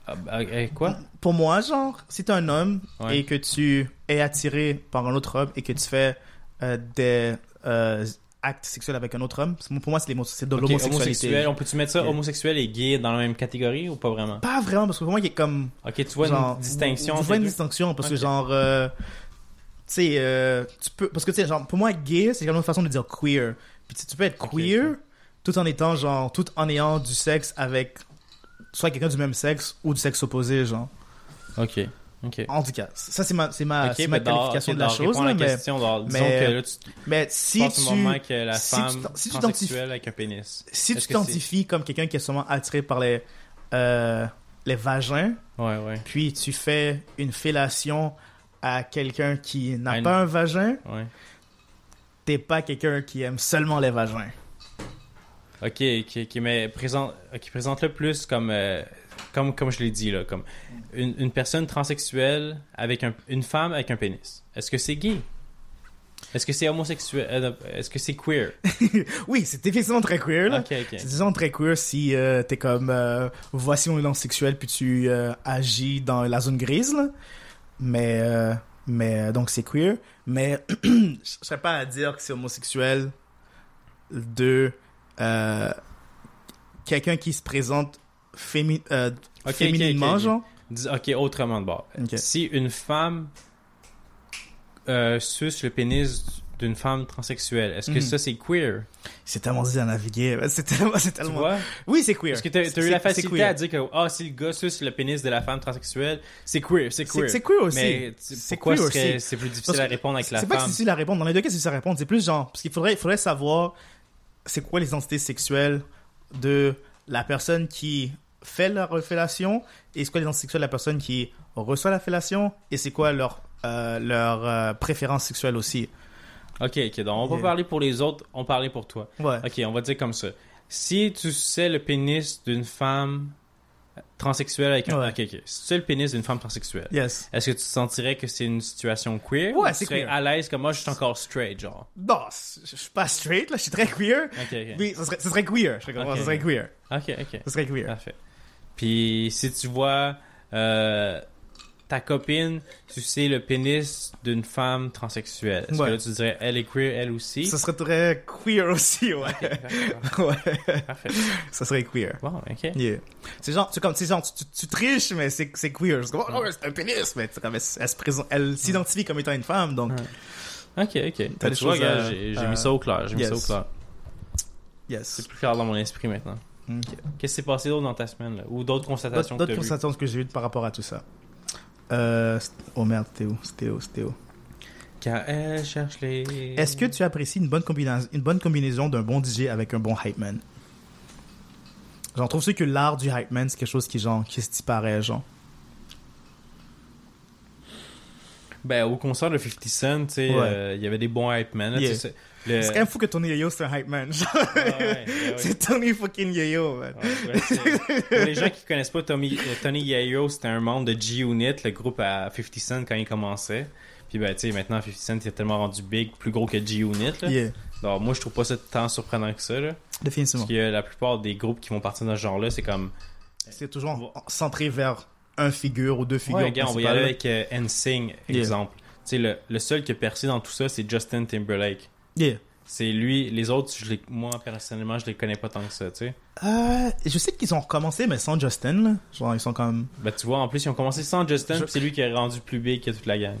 Ah, bah, euh, quoi? Pour moi, genre, si t'es un homme Ouais. et que tu es attiré par un autre homme et que tu fais euh, des euh, actes sexuels avec un autre homme, pour moi, c'est, de l'homosexualité. on peut-tu mettre ça, homosexuel et gay dans la même catégorie ou pas vraiment? Pas vraiment, parce que pour moi, il y a comme. Ok, tu vois genre, une distinction. Entre vois une deux? distinction parce que, genre. euh, tu sais, euh, tu peux. Parce que, tu sais, genre, pour moi, gay, c'est comme une façon de dire queer. Puis tu tu peux être queer tout en étant, genre, tout en ayant du sexe avec soit quelqu'un du même sexe ou du sexe opposé, genre. Ok, ok. En tout cas, ça, c'est ma, c'est ma, c'est ma dans- qualification de la chose, là, la mais, question, dans- disons mais- que là, tu mais tu si tu. moment que la si femme tu si tu avec un pénis. Si tu t'identifies comme quelqu'un qui est sûrement attiré par les, euh, les vagins, Ouais, ouais, puis tu fais une fellation à quelqu'un qui n'a pas un vagin, ouais. t'es pas quelqu'un qui aime seulement les vagins. Ok, ok, ok, mais présente, ok, présente-le plus comme, euh, comme, comme je l'ai dit, là, comme une, une personne transsexuelle avec un, une femme avec un pénis. Est-ce que c'est gay? Est-ce que c'est homosexuel? euh, Est-ce que c'est queer? [laughs] Oui, c'est effectivement très queer, là. C'est disons très queer si euh, t'es comme euh, voici mon élan sexuel puis tu euh, agis dans la zone grise là. Mais mais donc c'est queer. Mais [clears throat] je serais pas à dire que c'est homosexuel de euh, quelqu'un qui se présente fémi euh, fémininement ok, ok. genre? Dis- Ok, autrement de bord. Si une femme euh, suce le pénis d'une femme transsexuelle, est-ce que Mhm. ça c'est queer? C'est tellement difficile à naviguer. [laughs] C'est tellement c'est Tu tellement. vois? Oui, c'est queer. Parce que t'as eu la facilité à dire que ah, si le gars suce le pénis de la femme transsexuelle, c'est queer, c'est queer. c'est queer aussi. Mais C'est queer aussi. c'est plus difficile à répondre avec la C'est pas que c'est femme? difficile à répondre. Dans les deux cas, c'est difficile à répondre. C'est plus genre. Parce qu'il faudrait, il faudrait savoir c'est quoi les identités sexuelles de la personne qui fait la fellation et c'est quoi l'identité sexuelle de la personne qui reçoit la fellation et c'est quoi leur, euh, leur euh, préférence sexuelle aussi. Ok, ok, donc on va parler pour les autres, on parlait pour toi. Ouais. Ok, on va dire comme ça. Si tu sais le pénis d'une femme transsexuelle avec un... Ouais. Ok, ok. Si tu sais le pénis d'une femme transsexuelle, Yes. est-ce que tu sentirais que c'est une situation queer? Ouais, ou c'est tu serais queer. à l'aise comme moi, je suis encore straight, genre? Non, c- je suis pas straight, là. Je suis très queer. Ok, ok. Oui, ce serait, queer. Je serais comme, Ok. ce serait queer. Ok, ok. Ce serait queer. Parfait. Puis si tu vois euh, ta copine sucer le pénis d'une femme transsexuelle, est-ce Ouais. que là tu dirais elle est queer elle aussi? Ce serait très queer aussi, ouais. [laughs] ouais. Parfait. Ça serait queer. Bon, ok. Yeah. C'est genre, c'est comme, genre, tu, tu, tu triches, mais c'est, c'est queer. C'est comme, oh, c'est un pénis, mais comme, elle, elle se présente, elle s'identifie comme étant une femme, donc. Ok, ok. T'as des tu choses à- j'ai j'ai mis ça au clair. J'ai mis Yes. ça au clair. yes. C'est plus clair dans mon esprit maintenant. Ok. Qu'est-ce qui s'est passé d'autre dans ta semaine là? Ou d'autres constatations que d'autres tu vues? constatations que j'ai eues par rapport à tout ça. Euh, oh merde, c'était où? C'était où? C'était où? Car elle cherche les... Est-ce que tu apprécies une bonne combinaison, une bonne combinaison d'un bon DJ avec un bon hype man? J'en trouve que l'art du hype man, c'est quelque chose qui, genre, qui se disparaît, genre? Ben, au concert de 50 Cent, tu sais, Ouais. euh, il y avait des bons hype man. là, Yeah. C'est- le- C'est quand même fou que Tony Yayo, c'est un hype man. Genre, [laughs] Ah ouais, c'est Tony fucking Yayo, man. Ouais, ouais, c'est- Pour les gens qui connaissent pas Tommy, euh, Tony Yayo, c'était un membre de G-Unit, le groupe à 50 Cent quand il commençait. Puis ben, tu sais, maintenant 50 Cent il est tellement rendu big, plus gros que G-Unit. Yeah, Alors moi, je trouve pas ça tant surprenant que ça. Là, définitivement. parce que euh, la plupart des groupes qui vont partir dans ce genre-là, c'est comme... C'est toujours en- centré vers un figure ou deux figures Ouais, gars, on va y aller avec euh, NSYNC, Yeah. exemple. Tu sais, le, le seul qui a percé dans tout ça, c'est Justin Timberlake. Yeah. C'est lui, les autres, je les, moi personnellement, je les connais pas tant que ça, tu sais. Euh, je sais qu'ils ont recommencé, mais sans Justin, là. Genre, ils sont comme... Ben, tu vois, en plus, ils ont commencé sans Justin, Je- puis c'est lui qui est rendu plus big que toute la gang.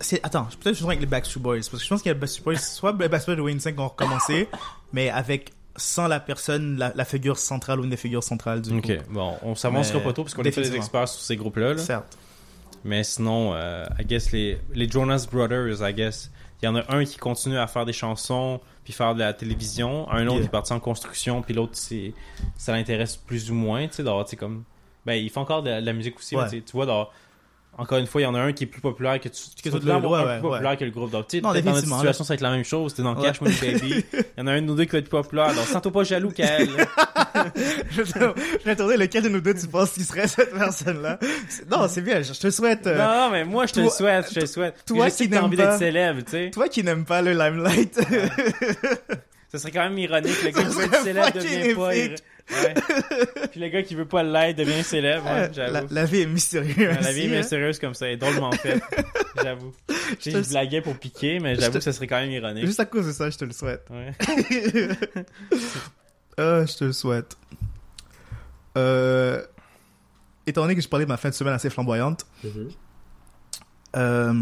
C'est... Attends, peut-être que je suis avec les Backstreet Boys. Parce que je pense qu'il y a Backstreet Boys, soit les Backstreet Boys ou Wayne 5 ont recommencé, [laughs] mais avec... Sans la personne, la, la figure centrale ou une des figures centrales du Ok, groupe. bon, on s'avancera pas trop parce qu'on est pas des experts sur ces groupes-là. là. Certes. Mais sinon, euh, I guess les, les Jonas Brothers, I guess, il y en a un qui continue à faire des chansons puis faire de la télévision, un autre Yeah. qui est parti en construction, puis l'autre, c'est, ça l'intéresse plus ou moins, tu sais, d'avoir, comme... Ben, il fait encore de la, de la musique aussi, Ouais. mais tu vois, Encore une fois, il y en a un qui est plus populaire que tu, Que tu tout le- avoir ouais, ouais, plus populaire que le groupe. Donc, tu sais, dans notre situation, ça va être la même chose. T'es dans Ouais. Cash Money Baby. [laughs] Il y en a un de nous deux qui va être plus populaire. Donc, sens-toi pas jaloux, [laughs] Kael. je vais tourner lequel de nous deux tu penses qui serait cette personne-là. Non, c'est bien, je te souhaite... euh, Non, non, mais moi, je te le souhaite, je te le souhaite. toi je sais qui que t'as n'aimes envie pas- d'être célèbre, tu sais. Toi qui n'aimes pas le limelight, [laughs] Ça serait quand même ironique, le [laughs] gars qui veut être célèbre devient pas. Ouais. Puis le gars qui veut pas l'être devient célèbre, ouais, la, j'avoue. la vie est mystérieuse. Ouais, La vie est hein. sérieuse comme ça, elle est drôlement faite. [laughs] J'avoue. Te- Je blaguais pour piquer, mais Je j'avoue te- que ça serait quand même ironique. Juste à cause de ça, je te le souhaite. Ouais. Euh, [laughs] je te le souhaite. Euh, étant donné que je parlais de ma fin de semaine assez flamboyante, euh,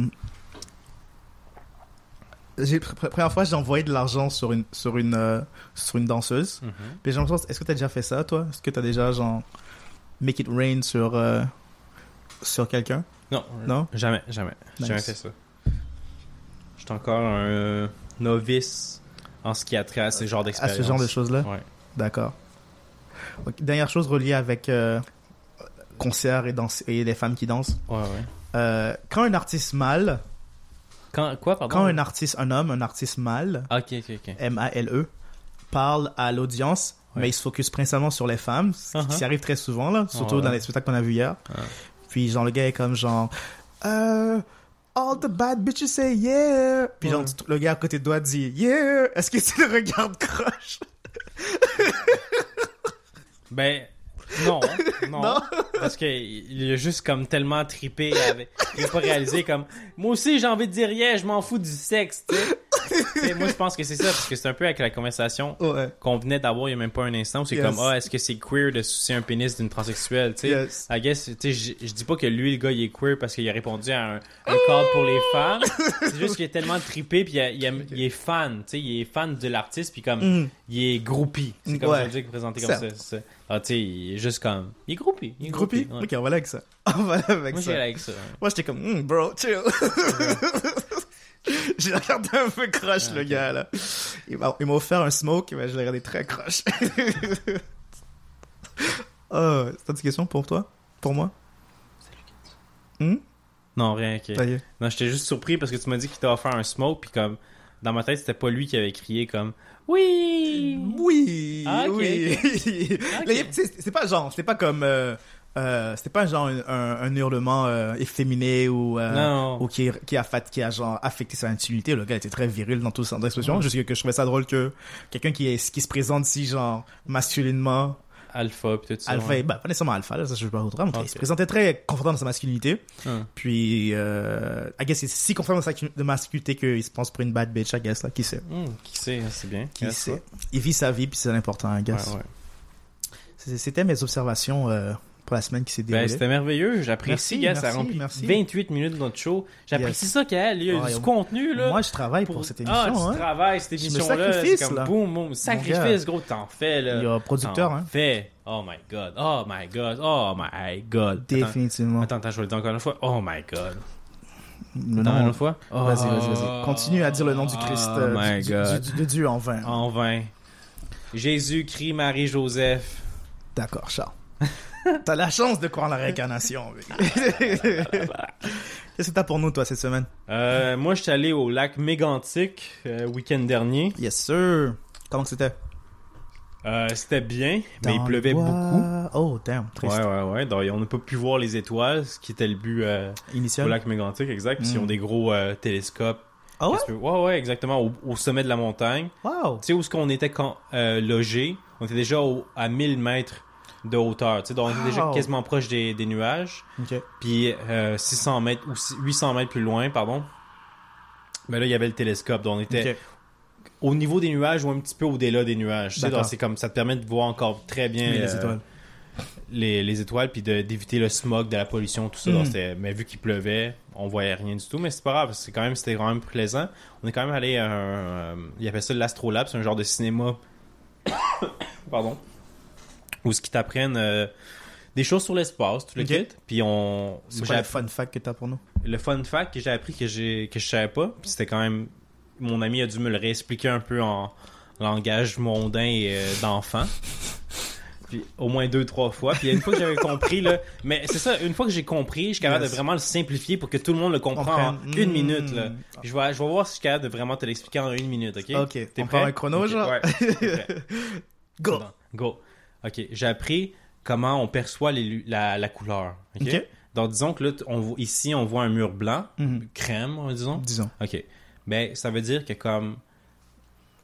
j'ai, pr- pr- première fois, j'ai envoyé de l'argent sur une, sur une, euh, sur une danseuse. Puis j'ai l'impression, est-ce que tu as déjà fait ça, toi? Est-ce que tu as déjà, genre, make it rain sur, euh, sur quelqu'un? Non, Non? Jamais, jamais. J'ai jamais Nice. fait ça. Je suis encore un euh, novice en ce qui a trait à ce genre À d'expérience. ce genre de choses-là? Ouais. D'accord. Dernière chose reliée avec euh, concert et, danse, et les femmes qui dansent. Ouais, ouais. Quand un artiste mâle, Quand, quoi, pardon? quand un artiste, un homme, un artiste mâle, Ah. M-A-L-E, parle à l'audience, Ouais. mais il se focus principalement sur les femmes, ce qui Uh-huh. s'y arrive très souvent, là, surtout Ouais. dans les spectacles qu'on a vus hier. Ouais. Puis, genre, le gars est comme genre, euh, All the bad bitches say yeah. Puis, genre, le gars à côté de toi dit yeah. Est-ce que tu le regardes croche? Ben, [laughs] non, non. Non? Parce que il a juste comme tellement tripé avec. Il a pas réalisé comme. Moi aussi, j'ai envie de dire yeah, je m'en fous du sexe, tu sais. Moi, je pense que c'est ça, parce que c'est un peu avec la conversation Ouais. qu'on venait d'avoir il y a même pas un instant où c'est Yes. comme, ah, est-ce que c'est queer de sucer un pénis d'une transsexuelle, tu sais? Yes. I guess, tu sais, je dis pas que lui, le gars, il est queer parce qu'il a répondu à un, un call pour les femmes. C'est juste qu'il est tellement trippé, puis il, a- il aime- il est fan, tu sais, il est fan de l'artiste, puis comme, Mm. il est groupie. C'est comme Ouais. ça que je dis, présenté comme ça. Ça. Ah, tu sais, il est juste comme, il est groupie. Il est ouais. Ok, on va aller avec ça. [laughs] On va aller avec Moi, ça. j'ai avec ça. ouais. Moi, j'étais comme, Hmm, bro, chill. [laughs] J'ai regardé un peu croche, Ah, le ok. gars, là. Il m'a offert un smoke, mais je l'ai regardé très croche. [laughs] oh, t'as des questions pour toi? Pour moi? Hmm? Non, rien, ok. Non, j'étais juste surpris parce que tu m'as dit qu'il t'a offert un smoke, puis comme, dans ma tête, c'était pas lui qui avait crié comme, oui! Oui, Ah, ok, oui. [laughs] Ok. Mais C'est pas genre, c'est pas comme, euh, euh, c'était pas genre un, un- un hurlement euh, efféminé ou, ou qui, qui a fait, qui a genre affecté sa intimité. Le gars était très viril dans tout sens d'expression. Juste que, que je trouvais ça drôle que quelqu'un qui est, qui se présente si genre masculinement, Alpha, puis tout ça. alpha, ouais. bah, pas nécessairement alpha, là, ça je veux pas mais Ok. il se présentait très confortable dans sa masculinité. Hum. Puis, euh, I guess c'est si confortable dans sa de masculinité qu'il se pense pour une bad bitch, I guess, là, qui sait. Hum, qui sait, c'est bien. Qui sait. Il vit sa vie, puis c'est l'important, I guess. C'était mes observations euh, pour la semaine qui s'est Ben, déroulée. c'était merveilleux. J'apprécie, gars. Ça remplit merci. 28 minutes de notre show. J'apprécie Yes. ça, Kael. Il y a Ah, du contenu, là. Moi, je travaille pour, cette Ah, émission. tu hein. travailles cette émission-là. sacrifice, C'est comme là. boum, boum. Sacrifice, gros, t'en fais, là. Il y a producteur, T'en hein. fais. Oh my god. Oh my god. Oh my god. Définitivement. Attends, attends, je vais le dire encore une fois. Oh my god. Le Attends, une fois. Vas-y, vas-y, vas-y. Continue à dire le nom du Christ, Oh euh, my du, du- god. du- de Dieu en vain. En vain. Jésus, Christ, Marie, Joseph. D'accord, Charles. [laughs] [laughs] T'as la chance de croire en la réincarnation. mec. Qu'est-ce que t'as pour nous, toi, cette semaine? Euh, moi, je suis allé au lac Mégantic euh, week-end dernier. Yes, sir. Comment c'était? Euh, C'était bien, mais il pleuvait beaucoup. Oh, damn. Triste. Ouais, ouais, ouais. Donc, on n'a pas pu voir les étoiles, ce qui était le but euh, Initial. au lac Mégantic, exact. Puis ils ont Mm. des gros télescopes. Ah ouais? Que- Ouais, ouais, exactement. Au, au sommet de la montagne. Wow. Tu sais où est-ce qu'on était quand, logé? On était déjà au- à 1000 mètres de hauteur. Tu sais, donc on était déjà quasiment proche des, des nuages. Puis euh, 600 mètres ou six- 800 mètres plus loin, pardon. Mais là, il y avait le télescope. Donc on était au niveau des nuages ou un petit peu au-delà des nuages. Tu sais, donc c'est comme ça te permet de voir encore très bien les euh, étoiles. les, les étoiles puis de- d'éviter le smog, de la pollution, tout ça. Mm. Donc, c'était- mais vu qu'il pleuvait, on voyait rien du tout. Mais c'est pas grave, c'est quand même c'était quand même plaisant. On est quand même allé à un, euh, il appelle ça l'Astrolab, c'est un genre de cinéma, [coughs] pardon, où ce qui t'apprennent euh, des choses sur l'espace, tout le Ok. kit. Puis on, C'est quoi le fun fact que t'as pour nous? le fun fact que j'ai appris que j'ai que je savais pas, puis c'était quand même mon ami a dû me le réexpliquer un peu en langage mondain et euh, d'enfant. Puis au moins deux trois fois. Puis une fois que j'avais compris là, mais c'est ça, une fois que j'ai compris, je suis capable Yes. de vraiment le simplifier pour que tout le monde le comprenne en une Mm. minute là. Puis je vais je vais voir si je suis capable de vraiment te l'expliquer en une minute, OK? Ok. T'es On prêt? part un chrono, genre? Ouais. [laughs] Go! Go. OK, j'ai appris comment on perçoit les la, la couleur, OK? Ok. Donc disons que là on voit- ici on voit un mur blanc, Mhm. crème, disons? Disons. OK. Ben, ça veut dire que comme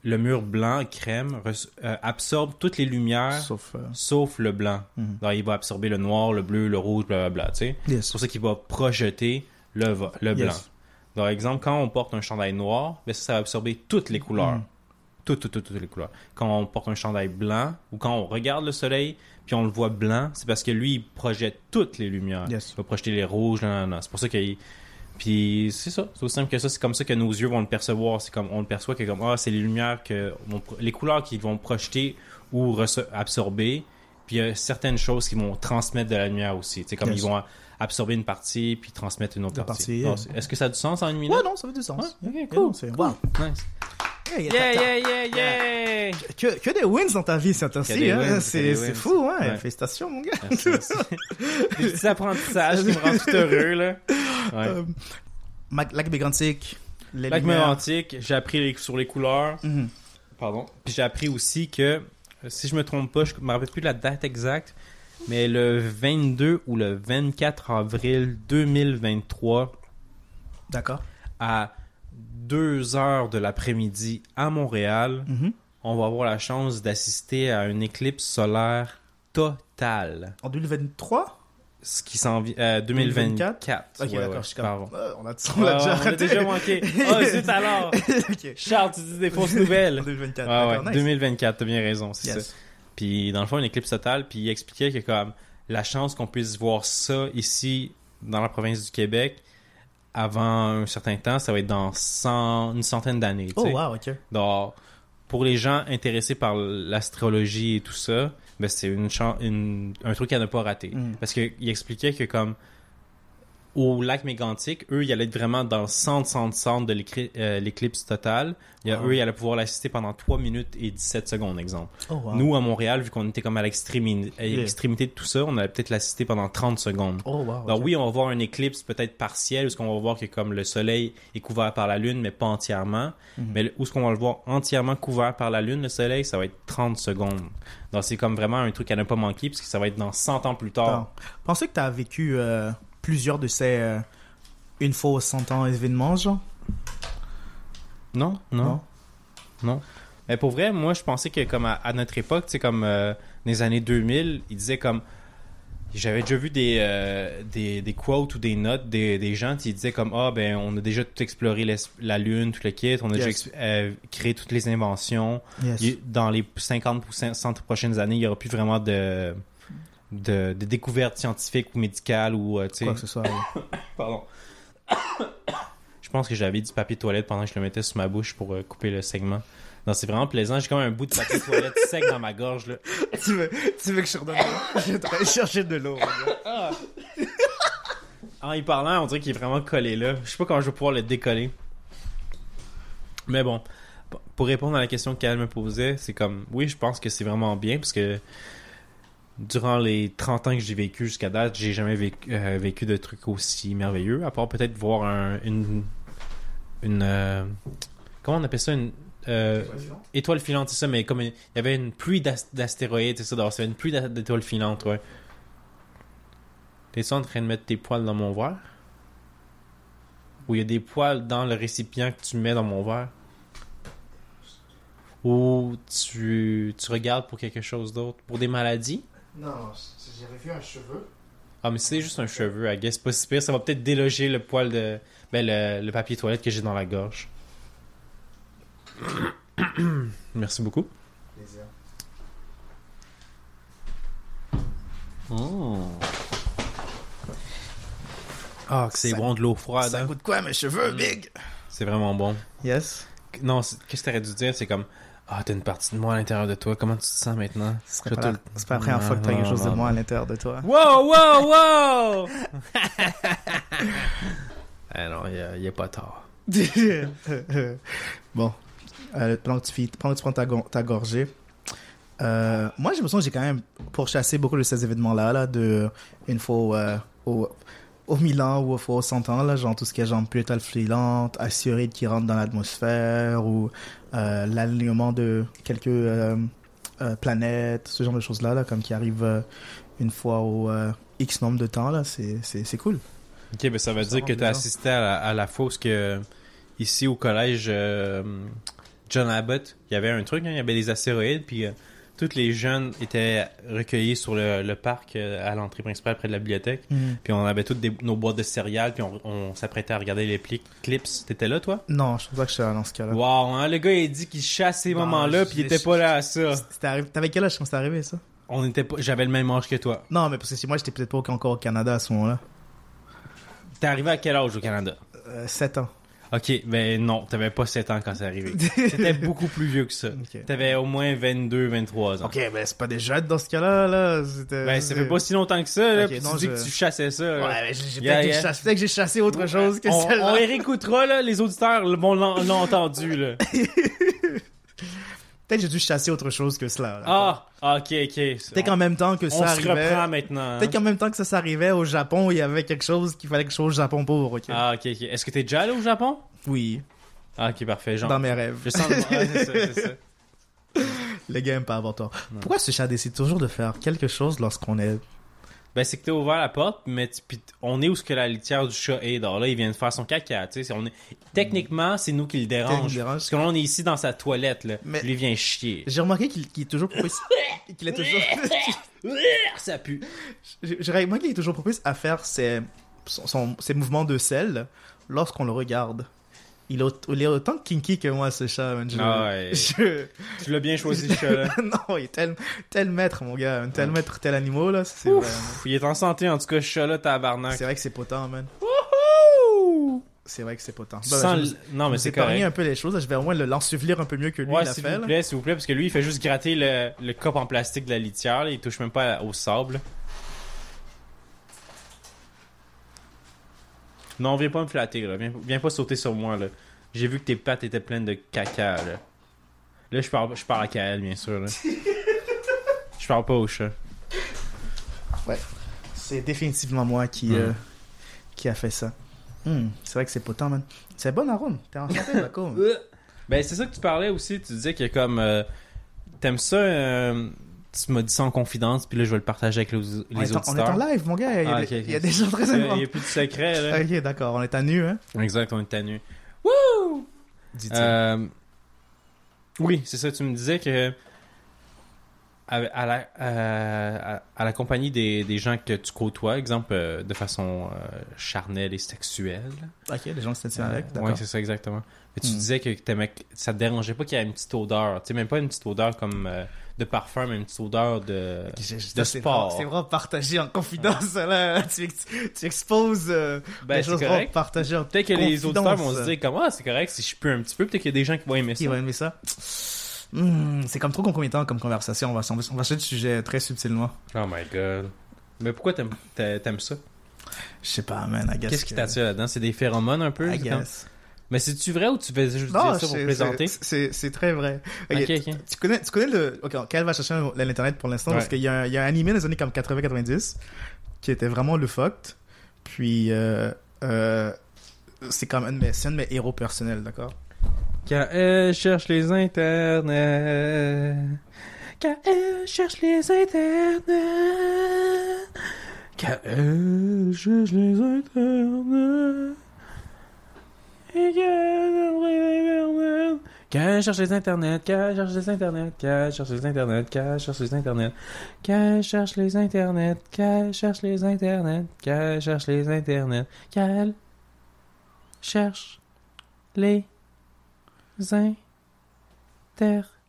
le mur blanc, crème, euh, absorbe toutes les lumières sauf, Sauf. euh, le blanc. Mhm. Donc, il va absorber le noir, le bleu, le rouge, blablabla, tu sais? Yes. C'est pour ça qu'il va projeter le, le Yes. blanc. Par exemple, quand on porte un chandail noir, ben ça, ça va absorber toutes les couleurs. Mhm. Toutes les couleurs. Quand on porte un chandail blanc, ou quand on regarde le soleil, puis on le voit blanc, c'est parce que lui, il projette toutes les lumières. Yes. Il va projeter les rouges, non, non, non. C'est pour ça qu'il... Puis c'est ça, c'est aussi simple que ça. C'est comme ça que nos yeux vont le percevoir. C'est comme on le perçoit que comme ah c'est les lumières que les couleurs qui vont projeter ou absorber. Puis il y a certaines choses qui vont transmettre de la lumière aussi. C'est comme Yes. ils vont absorber une partie puis transmettre une autre partie. partie, Non, euh, Est-ce que ça a du sens en une minute? Ouais, non, ça fait du sens. Ouais, ok, Yeah, cool. non, c'est- Wow. Nice. Yeah, yeah, yeah, yeah! Que, que des wins dans ta vie, ainsi, des hein. C'est fou, hein. Ouais. Félicitations, mon gars. Merci, merci. [laughs] Des petits apprentissages qui me rendent tout heureux, là. Ouais. Euh, Mac- Lac Mégantic. Lac. Mégantic, j'ai appris les- sur les couleurs. Mhm. Pardon. Puis j'ai appris aussi que, euh, si je me trompe pas, je me rappelle plus la date exacte, mais le 22 ou le 24 avril 2023, D'accord. à 2 heures de l'après-midi à Montréal, Mhm. on va avoir la chance d'assister à une éclipse solaire totale. En 2023 Ce qui s'en vient. euh, 2024. Ok, Ouais, d'accord, ouais, je suis comme. Euh, on a, Ouais, on l'a déjà on a déjà manqué. Oh, zut alors! [laughs] Charles, tu dis des fausses nouvelles. En 2024. Ouais, ouais, d'accord, nice. 2024, t'as bien raison, c'est Yes. ça. Puis dans le fond, une éclipse totale, puis il expliquait que comme la chance qu'on puisse voir ça ici dans la province du Québec avant un certain temps, ça va être dans 100, une centaine d'années. Oh, wow, ok. Donc, pour les gens intéressés par l'astrologie et tout ça, ben c'est une- un truc à ne pas rater. Mm. Parce qu'il expliquait que comme au lac Mégantic, eux, ils allaient être vraiment dans le centre, centre, centre de euh, l'éclipse totale. Il y a, Wow. Eux, ils allaient pouvoir l'assister pendant 3 minutes et 17 secondes, exemple. Oh, wow. Nous, à Montréal, vu qu'on était comme à l'extrémi- à Yeah. l'extrémité de tout ça, on allait peut-être l'assister pendant 30 secondes. Oh, wow. Donc ok. oui, on va voir une éclipse peut-être partielle, où ce qu'on va voir que comme le soleil est couvert par la lune, mais pas entièrement. Mhm. Mais où ce qu'on va le voir entièrement couvert par la lune, le soleil, ça va être 30 secondes. Donc c'est comme vraiment un truc à ne pas manquer, parce que ça va être dans 100 ans plus tard. Pensez que tu as vécu euh, plusieurs de ces euh, une fois aux 100 ans événements, genre? Non, non, non. Mais pour vrai, moi, je pensais que comme à, à notre époque, tu sais, comme euh, dans les années 2000, ils disaient comme... J'avais déjà vu des, euh, des, des quotes ou des notes des, des gens qui disaient comme ah ben on a déjà tout exploré la lune tout le kit on a déjà Yes. euh, créé toutes les inventions Yes. Dans les 50 ou 60 prochaines années, il n'y aura plus vraiment de, de, de découvertes scientifiques ou médicales ou, euh, tu sais- Quoi que ce soit. [coughs] Pardon. [coughs] je pense que j'avais du papier toilette pendant que je le mettais sur ma bouche pour euh, couper le segment. Non, c'est vraiment plaisant. J'ai comme un bout de papier [laughs] toilette sec dans ma gorge, là. tu, veux, tu veux que je redonne [coughs] Je vais chercher de l'eau. En y parlant, on dirait qu'il est vraiment collé là. Je sais pas comment je vais pouvoir le décoller. Mais bon, pour répondre à la question qu'elle me posait, c'est comme, oui, je pense que c'est vraiment bien parce que durant les 30 ans que j'ai vécu jusqu'à date, j'ai jamais vécu, euh, vécu de trucs aussi merveilleux, à part peut-être voir un, une. Une. euh, comment on appelle ça Une. euh, étoile filante, c'est ça, mais comme il y avait une pluie d'as- d'astéroïdes, c'est ça, c'est une pluie d'étoiles filantes, ouais. T'es-tu en train de mettre tes poils dans mon verre? Ou il y a des poils dans le récipient que tu mets dans mon verre? Ou tu, tu regardes pour quelque chose d'autre Pour des maladies? Non, j'ai revu un cheveu. Ah, mais c'est juste un cheveu, I guess. Pas si pire, ça va peut-être déloger le poil de. Ben, le, le papier toilette que j'ai dans la gorge. [coughs] Merci beaucoup. Plaisir. Ah, que c'est bon de l'eau froide. Ça hein. goûte quoi mes cheveux, Mm. big? C'est vraiment bon. Yes. Non, c'est- qu'est-ce que t'aurais dû dire? C'est comme. Ah, t'as une partie de moi à l'intérieur de toi. Comment tu te sens maintenant? Ce serait Je pas la- C'est pas la première fois que t'as quelque chose de non, moi à l'intérieur de toi. Wow, wow, wow! ah [laughs] non, il n'y a, pas tard. [laughs] bon, euh, pendant, que tu, fi- pendant que tu prends ta, go- ta gorgée, euh, moi j'ai l'impression que j'ai quand même pourchassé beaucoup de ces événements-là, là, de une fois au, euh, au, au Milan ou au 100 ans, là, genre tout ce qui est genre pétale filante, assuride qui rentre dans l'atmosphère ou euh, l'alignement de quelques euh, euh, planètes, ce genre de choses-là, là, comme qui arrive euh, une fois au euh, X nombre de temps, là, c'est c'est- c'est cool. Ok, ben ça veut Ça dire que tu as assisté à la, à la fausse que ici au collège euh, John Abbott, il y avait un truc, hein, il y avait des astéroïdes, puis euh, tous les jeunes étaient recueillis sur le, le parc euh, à l'entrée principale près de la bibliothèque, puis on avait toutes des- nos boîtes de céréales, puis on, on s'apprêtait à regarder les pli- clips. T'étais là, toi? Non, je pense pas que je suis dans ce cas-là. Wow, hein, le gars il dit qu'il chasse ces Bon, moments-là, puis il était pas là à ça. T'avais quel âge quand c'est arrivé ça? On était pas, j'avais le même âge que toi. Non, mais parce que si moi j'étais peut-être pas encore au Canada à ce moment-là. T'es arrivé à quel âge au Canada? Euh, 7 ans. Ok, ben non, t'avais pas 7 ans quand c'est arrivé. [laughs] C'était beaucoup plus vieux que ça. T'avais au moins 22, 23 ans. Ok, ben c'est pas des jeunes dans ce cas-là, là. Ben, ça fait pas si longtemps que ça, là, non, tu dis je- que tu chassais ça. Ouais, mais j'ai Yeah, peut-être que yeah. j'ai chassé- peut-être que j'ai chassé autre chose que on, celle-là. on réécoutera, là, les auditeurs l'en- l'ont entendu, là. [laughs] Peut-être que j'ai dû chasser autre chose que cela. Ah, ah, ok, ok. Peut-être qu'en même temps que on ça se arrivait. reprend maintenant. hein. Peut-être qu'en même temps que ça s'arrivait au Japon, il y avait quelque chose qu'il fallait que je sois au Japon pour, ok? Ah, ok, ok. Est-ce que t'es déjà allé au Japon? Oui, Ah, ok, parfait. Genre, dans mes rêves. je sens... ouais, c'est ça, ça. [laughs] Pas avoir tort. Pourquoi ce chat décide toujours de faire quelque chose lorsqu'on est. Ben, c'est que t'as ouvert la porte, mais tu- on est où ce que la litière du chat est. Alors là, il vient de faire son caca, c'est- on est- Techniquement, c'est nous qui le dérange. Parce que là, on est ici dans sa toilette, là. Mais- Lui vient chier. J'ai remarqué qu'il est toujours propice. [laughs] qu'il est toujours. [laughs] Ça pue. J'ai j'ai remarqué qu'il est toujours propice à faire ses, son- son- ses mouvements de sel lorsqu'on le regarde. Il est, autant kinky que moi, ce chat. man. Je- Ah ouais. [laughs] je- Tu l'as bien choisi, ce chat-là. [laughs] non, il est tel, tel maître, mon gars. Tel maître, tel animal, là. C'est vrai, Pff, Il est en santé, en tout cas, ce chat-là, tabarnak. c'est vrai que c'est potent, man. C'est vrai que c'est potent. Bah, sens je- Non, mais vais c'est correct. un peu les choses. Je vais au moins le- l'ensevelir un peu mieux que lui, Ouais, s'il vous plaît, s'il vous plaît, parce que lui, il fait juste gratter le, le cop en plastique de la litière, là. il touche même pas au sable. Non, viens pas me flatter, là. Viens, viens pas sauter sur moi, là. J'ai vu que tes pattes étaient pleines de caca, là. Là, je parle, je parle à Kael, bien sûr, là. Je parle pas au chat. C'est définitivement moi qui, Mm. euh, qui a fait ça. Hmm, c'est vrai que c'est potent, man. C'est bon arôme. T'es en santé, d'accord. [laughs] Ben, c'est ça que tu parlais aussi. Tu disais que comme. euh, T'aimes ça. euh, tu m'as dit ça en confidence, puis là, je vais le partager avec les, les on, est en, on est en live, mon gars. Il y a, Ah, des- ok, ok. il y a des gens très Il y a- importants. il y a plus de secret, là. Ok, d'accord. On est à nu, hein. Exact, on est à nu. Wouh! Euh, oui, c'est ça. Tu me disais que à, à la, euh, à, à la compagnie des, des gens que tu côtoies, exemple euh, de façon euh, charnelle et sexuelle. ok, les gens se tiennent avec, d'accord. ouais, c'est ça exactement. Mais tu Hmm. disais que ça te dérangeait pas qu'il y ait une petite odeur. Tu sais, même pas une petite odeur comme euh, de parfum, mais une petite odeur de. De sport. C'est vraiment partagé en confidence, là. [laughs] Tu, ex- tu exposes euh, Ben, des c'est choses vraiment correct. partagées en Peut-être que les auditeurs vont se dire comme ah c'est correct si je peux un petit peu. Peut-être qu'il y a des gens qui vont aimer ça. Qui va aimer ça Hmm, C'est comme trop concomitant comme conversation. On va, on changer de sujet très subtilement. Oh my god. Mais pourquoi t'aimes, t'a- t'aimes ça? Je sais pas, man. Qu'est-ce qui que- t'attire là-dedans? C'est des phéromones un peu? I guess. Mais c'est-tu vrai ou tu faisais juste Non, dire ça pour plaisanter? c'est- très vrai. Ok, Ok, ok. Tu connais, tu connais le. Ok, Kyle va chercher l'internet pour l'instant parce qu'il y, a un- il y a un animé les années comme 80-90 qui était vraiment le fucked. Puis, euh, euh, c'est comme un de mes, c'est un de mes héros personnels, d'accord? Quand elle cherche les internets. Quand elle cherche les internets. Quand elle cherche les internets. Qu'elle cherche les internets, qu'elle cherche les internets, qu'elle cherche les internets, qu'elle cherche les internets, qu'elle cherche les internets, qu'elle cherche les internets, qu'elle cherche les internets, qu'elle cherche les internets.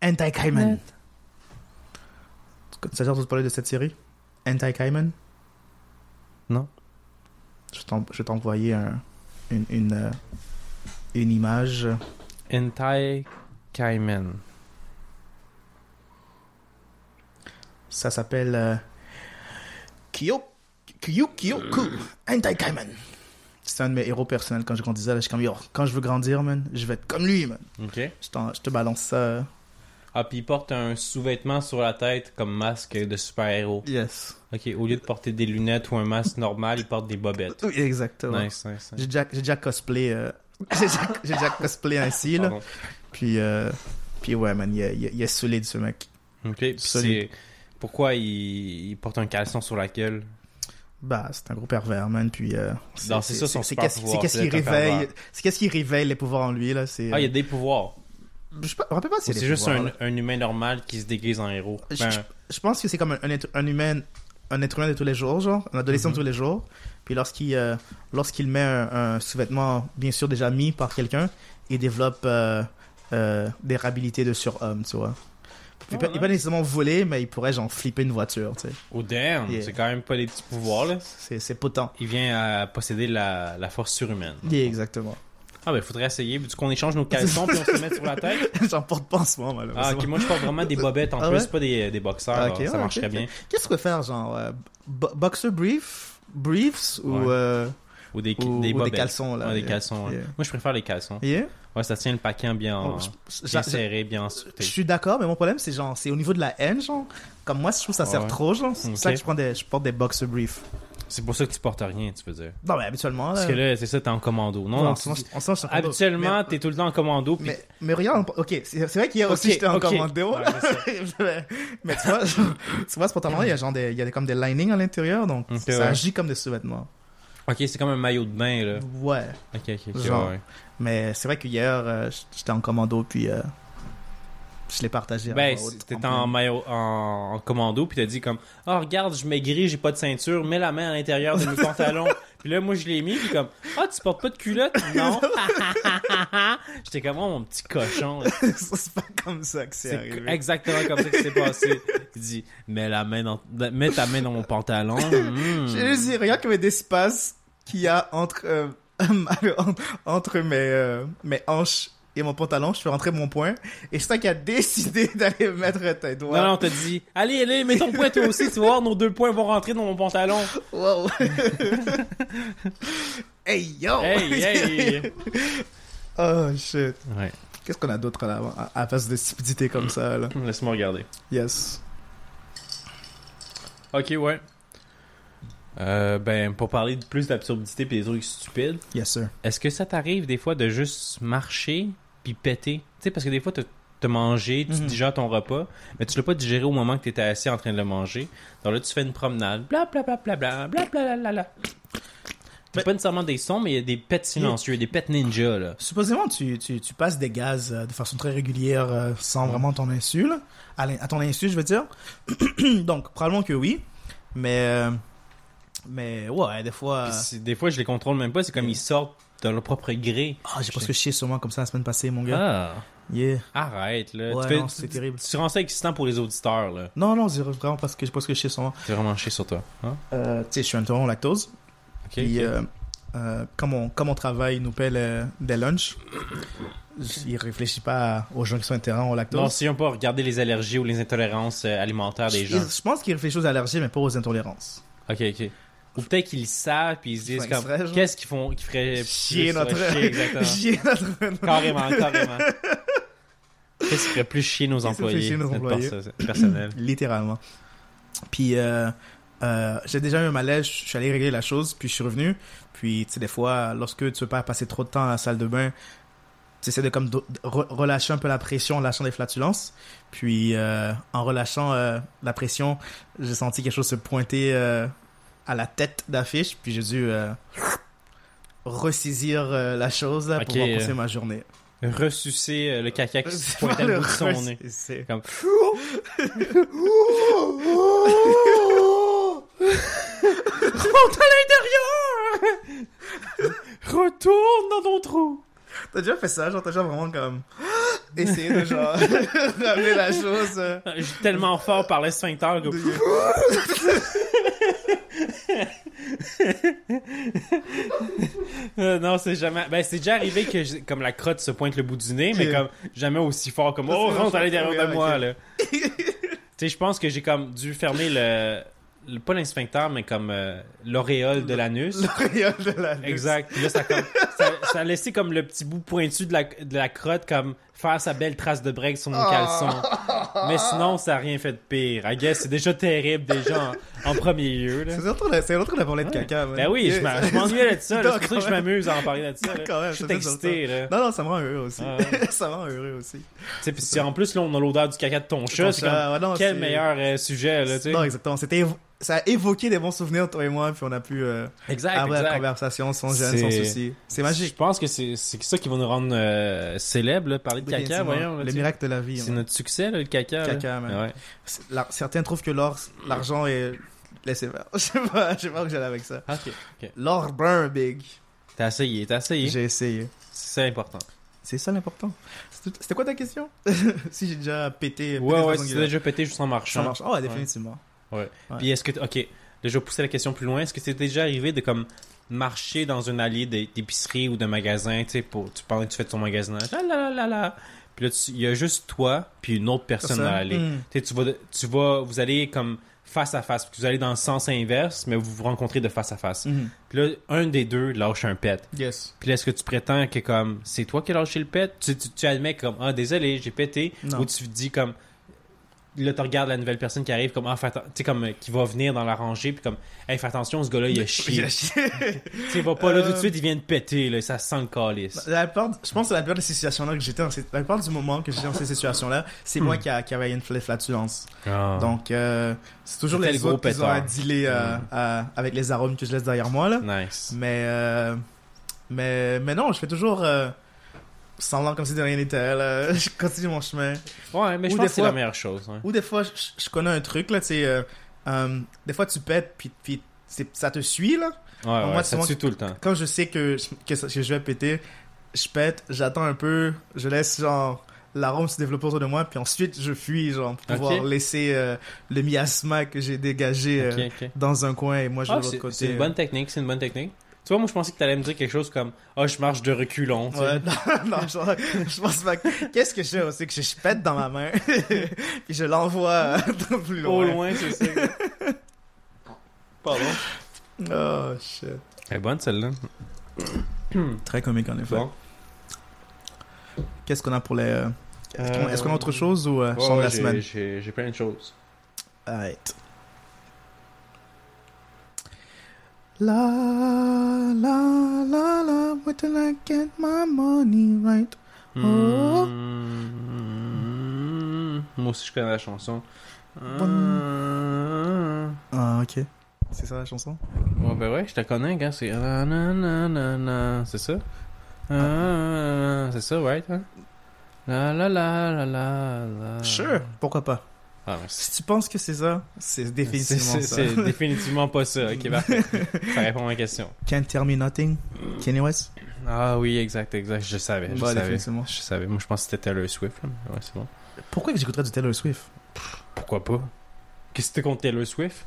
Anti-Cayman. Ça sert de parler de cette série? Anti-Cayman? Non. Je vais t'envoyer un, une, une, euh, une image. Entai Kaimen. Ça s'appelle euh, Kyo Kyo Kyoku Anti-Kaiman. C'est un de mes héros personnels quand je grandissais. Là, je suis comme, quand je veux grandir, man, je vais être comme lui, man. Ok. Je, te balance ça. euh. Ah, puis il porte un sous-vêtement sur la tête comme masque de super-héros. Yes. Ok, au lieu de porter des lunettes ou un masque normal, il porte des bobettes. Oui, exactement. Nice, nice. J'ai déjà, déjà cosplay. euh, j'ai, déjà, j'ai déjà cosplay ainsi, là. Pardon. Puis, euh, puis ouais, man, il est, il est- il est solide, ce mec. Ok, c'est. Pourquoi il... il porte un caleçon sur la gueule? Bah, c'est un gros pervers, man. Puis, euh, c'est ça son c'est qu'est-ce, qui réveille, pervers. c'est qu'est-ce qui réveille les pouvoirs en lui, là. C'est, Ah, il y a euh, des pouvoirs. je sais pas- rappelle pas si c'est juste un, un humain normal qui se déguise en héros. Je- Ben, je, je pense que c'est comme un, un être, un humain, un être humain de tous les jours, genre, un adolescent de tous les jours. Puis lorsqu'il euh, lorsqu'il met un, un sous-vêtement, bien sûr déjà mis par quelqu'un, il développe euh, euh, des habilités de surhomme, tu vois. Il peut, Oh, il peut pas nécessairement voler, mais il pourrait genre flipper une voiture, tu sais. oh damn, Yeah. c'est quand même pas des petits pouvoirs là. C'est, potent. Il vient à posséder la, la force surhumaine. Yeah, exactement. Ah ben faudrait essayer, vu qu'on échange nos caleçons puis on se met sur la tête. [laughs] J'en porte pas en ce moment, Ah malheureusement. ok, moi je porte vraiment des bobettes en Ah plus, ouais? pas des, des boxeurs, Ah, ça marcherait bien. Qu'est-ce que faire, genre, euh, bo- boxer brief, briefs ou, Ouais. euh, Ou des, ou, des ou des caleçons, là? Ouais, des Yeah. caleçons. Yeah. Moi je préfère les caleçons. Yeah? Ouais, ça tient le paquet bien, Oh, je- bien serré, bien en Je suis d'accord, mais mon problème, c'est genre, c'est au niveau de la haine, genre. Comme moi, je trouve que ça sert trop, genre. C'est pour ça que je, prends des, je porte des boxer briefs. C'est pour ça que tu portes rien, tu veux dire. Non, mais habituellement, là. Parce que là, c'est ça, t'es en commando. Non, non, habituellement, Mais- t'es tout le temps en commando, puis Mais, mais regarde, ok, c'est vrai qu'hier aussi j'étais en commando. Ouais, [laughs] mais tu vois, tu vois, pantalon, il y a genre des, il y a comme des linings à l'intérieur, donc ça ouais. agit comme des sous-vêtements. Ok, c'est comme un maillot de bain, là. Ouais. Ok, ok, ok. Genre. ouais. Mais c'est vrai que hier, euh, j'étais en commando, puis euh, je l'ai partagé. Ben, t'étais en maillot, en, en commando, puis t'as dit comme, oh regarde, je maigris, j'ai pas de ceinture, mets la main à l'intérieur de mes [laughs] pantalons. Puis là, moi, je l'ai mis, puis comme, ah, tu portes pas de culotte? Non. [laughs] J'étais comme, oh, mon petit cochon. [laughs] c'est pas comme ça que c'est arrivé. exactement comme ça que c'est passé. Il dit, mets la main dans, mets ta main dans mon pantalon. Hmm. J'ai juste dit, regarde comme d'espace qu'il y a entre, euh, entre mes, euh, mes hanches et mon pantalon. Je fais rentrer mon poing. Et c'est ça qui a décidé [laughs] d'aller mettre tes doigts. Non, non, on t'a dit, allez, allez, mets ton poing toi aussi, tu vas voir, nos deux poings vont rentrer dans mon pantalon. Wow. [laughs] hey, yo! Hey, hey. [laughs] oh, shit. Ouais, Qu'est-ce qu'on a d'autre là, à, à face de stupidité comme ça, là? laisse-moi regarder. Yes. Ok, ouais. Euh, ben, pour parler de plus d'absurdité et des trucs stupides, Yes, sir. est-ce que ça t'arrive des fois de juste marcher puis péter? Tu sais, parce que des fois, t'as mangé, tu Mhm. digères ton repas, mais tu l'as pas digéré au moment que t'étais assis en train de le manger. Donc là, tu fais une promenade, bla bla bla bla bla bla bla bla bla. T'as Mais- pas nécessairement des sons, mais il y a des pets silencieux, des pets ninja, là. Supposément, tu, tu, tu passes des gaz euh, de façon très régulière euh, sans vraiment ton insu, là. À ton insu, je veux dire. [clears throat] Donc, probablement que oui. Mais, euh, mais ouais, des fois. Des fois, je les contrôle même pas, c'est comme ils sortent de leur propre gré. Ah, j'ai presque chié sur moi comme ça la semaine passée, mon gars. Ah, Yeah. arrête, là. Ouais, tu fais- non, c'est terrible. Tu rends ça excitant pour les auditeurs, là. Non, non, c'est vraiment parce que j'ai presque chié sur moi. C'est vraiment chier sur toi. Hein? Euh, tu sais, je suis intolérant au lactose. Ok, Puis, euh, euh, comme, on, comme on travaille, nous paie des lunchs. Il réfléchit pas aux gens qui sont intolérants au lactose. Non, si on peut regarder les allergies ou les intolérances alimentaires des je, gens. je pense qu'il réfléchit aux allergies, mais pas aux intolérances. Ok, ok. Ou peut-être qu'ils le savent, puis ils se disent comme, qu'est-ce qu'ils font, qui ferait Chier plus, notre... chier, [laughs] exactement. Chier notre... carrément, carrément. [laughs] Qu'est-ce qui ferait plus chier nos employés, chier nos notre employés? perso- personnel. [clears throat] Littéralement. Puis, euh, euh, j'ai déjà eu un malaise, je suis allé régler la chose, puis je suis revenu. Puis, tu sais, des fois, lorsque tu veux pas passer trop de temps à la salle de bain, tu essaies de comme do- de re- relâcher un peu la pression en lâchant des flatulences. Puis, euh, en relâchant la pression, j'ai senti quelque chose se pointer à la tête d'affiche, puis j'ai dû euh, ressaisir euh, la chose là, pour Ok, pouvoir euh, passer ma journée. Ressucer le caca qui [laughs] se pointe à bout de son nez. c'est- Comme... [laughs] Rentre à l'intérieur Retourne dans ton trou T'as déjà fait ça, genre t'as déjà vraiment comme [gasps] essayé de genre [laughs] ramener la chose. J'ai tellement fort par sphincter. Euh, non, c'est jamais. Ben, c'est déjà arrivé que comme la crotte se pointe le bout du nez, mais comme jamais aussi fort comme oh rentre à l'intérieur de moi là. tu sais, je pense que j'ai comme dû fermer le, le- pas l'inspecteur, mais comme euh, l'auréole de l'anus. [laughs] L'auréole de la Exact. Puis là, ça, comme, ça, ça a laissé comme le petit bout pointu de la, de la crotte comme faire sa belle trace de break sur mon Ah. caleçon. Mais [laughs] sinon, ça a rien fait de pire. I guess c'est déjà terrible déjà en, en premier lieu. C'est l'autre qu'on a parlé de Ouais. caca. man. Ben oui, je je m'ennuyais de ça. C'est pour ça que je m'amuse à en parler de ça. là. Quand même, Je suis excité. Là. Non, non, ça me rend heureux aussi. Ah ouais. [laughs] ça me rend heureux aussi. Tu sais, en plus, là, on a l'odeur du caca de ton chat, c'est ouais, quel meilleur euh, sujet, là, tu sais. Non, exactement. C'était ça a évoqué des bons souvenirs, toi et moi, puis on a pu euh, Exact, avoir la exact. conversation sans gêne, sans souci. C'est Je magique. pense que c'est c'est ça qui va nous rendre euh, célèbres, là, parler de caca, voyons. Le miracle de la vie. C'est notre succès, là, le caca. Caca, man. Ouais. La- Certains trouvent que l'or, l'argent est. Laissez faire. [laughs] Je sais pas, je sais pas où j'allais avec ça. Ok, ok. L'or burn big. T'as essayé, t'as essayé. J'ai essayé. C'est important. C'est ça l'important. C'était quoi ta question? [laughs] Si j'ai déjà pété. Ouais, ouais, si déjà pété juste en marchant. Ça marche. Oh, ouais, définitivement. Ouais. Puis est-ce que. Ok, vais pousser la question plus loin. Est-ce que c'est déjà arrivé de comme marcher dans une allée d'é- d'épicerie ou de magasin, tu sais, pour. Tu parlais que tu fais ton magasinage. Là là là là. Puis là, il y a juste toi, puis une autre personne dans l'allée. hmm. Tu sais, tu vas, tu vas, vous allez comme face à face. Vous allez dans le sens inverse, mais vous vous rencontrez de face à face. Mhm. Puis là, un des deux lâche un pet. Yes. Puis là, est-ce que tu prétends que comme c'est toi qui as lâché le pet? Tu, tu, tu admets comme ah désolé, j'ai pété Non. ou tu dis comme là tu regardes la nouvelle personne qui arrive comme ah tu sais comme euh, qui va venir dans la rangée puis comme hey fais attention ce gars-là il a chié. [laughs] Il a chié. [laughs] tu va pas là tout de Euh, suite, il vient de péter là, ça sent le calice. La plupart, je pense que la plupart des situations-là que j'étais dans ces- la plupart du moment que j'étais dans ces situations-là, c'est moi qui, a, qui avait une fla- flatulence. Ah. Donc, euh, c'est toujours les le gros autres qui ont à pétard. dealer euh, Mm. à- avec les arômes que je laisse derrière moi, là. nice. Mais, mais, mais non, je fais toujours semblant comme si de rien n'était, là. [laughs] Je continue mon chemin. Ouais, mais je Ou pense que c'est la meilleure chose. hein. Ou des fois, je, je connais un truc, là, tu sais, euh, euh, des fois tu pètes, puis, puis ça te suit, là. Ouais, ouais, moi, ça tue qui- tout le temps. quand je sais que, que, je vais péter, je pète, j'attends un peu, je laisse genre l'arôme se développer autour de moi, puis ensuite je fuis, genre, pour pouvoir laisser euh, le miasma que j'ai dégagé euh, dans un coin et moi je Ah, vais de l'autre côté. c'est une bonne technique, c'est une bonne technique. Tu vois, moi je pensais que t'allais me dire quelque chose comme ah je marche de reculons. tu sais. [laughs] Non, non, je pense pas. que- Qu'est-ce que je fais? Aussi que je, je pète dans ma main, [laughs] puis je l'envoie euh, [laughs] plus Au loin. loin, c'est ça. Pardon? Oh shit. Elle est bonne celle-là. [clears throat] Très comique en effet. Bon. Qu'est-ce qu'on a pour les. euh, Est-ce qu'on a autre chose ou euh, Ouais, ouais, la j'ai- semaine? J'ai j'ai plein de choses. Alright. La la la la, till I get my money right? Oh. Moi aussi je connais la chanson. Ah. Ah, ok. C'est ça la chanson? Ouais, ben ouais, je te connais, gars. C'est. Na, na, na, na. C'est ça? Ah, c'est ça, right? Hein? La la la la la la. Sure, pourquoi pas? Ah. Si tu penses que c'est ça, c'est définitivement ça. c'est définitivement pas ça. Ok, [laughs] parfait. Ça répond à ma question. Can't tell me nothing. Kanye West? Ah oui, exact, exact. Je savais. Je Ouais, savais. Je savais. Moi, je pense que c'était Taylor Swift. Ouais, c'est bon. Pourquoi j'écouterais du Taylor Swift? Pourquoi pas? Qu'est-ce que t'es contre Taylor Swift?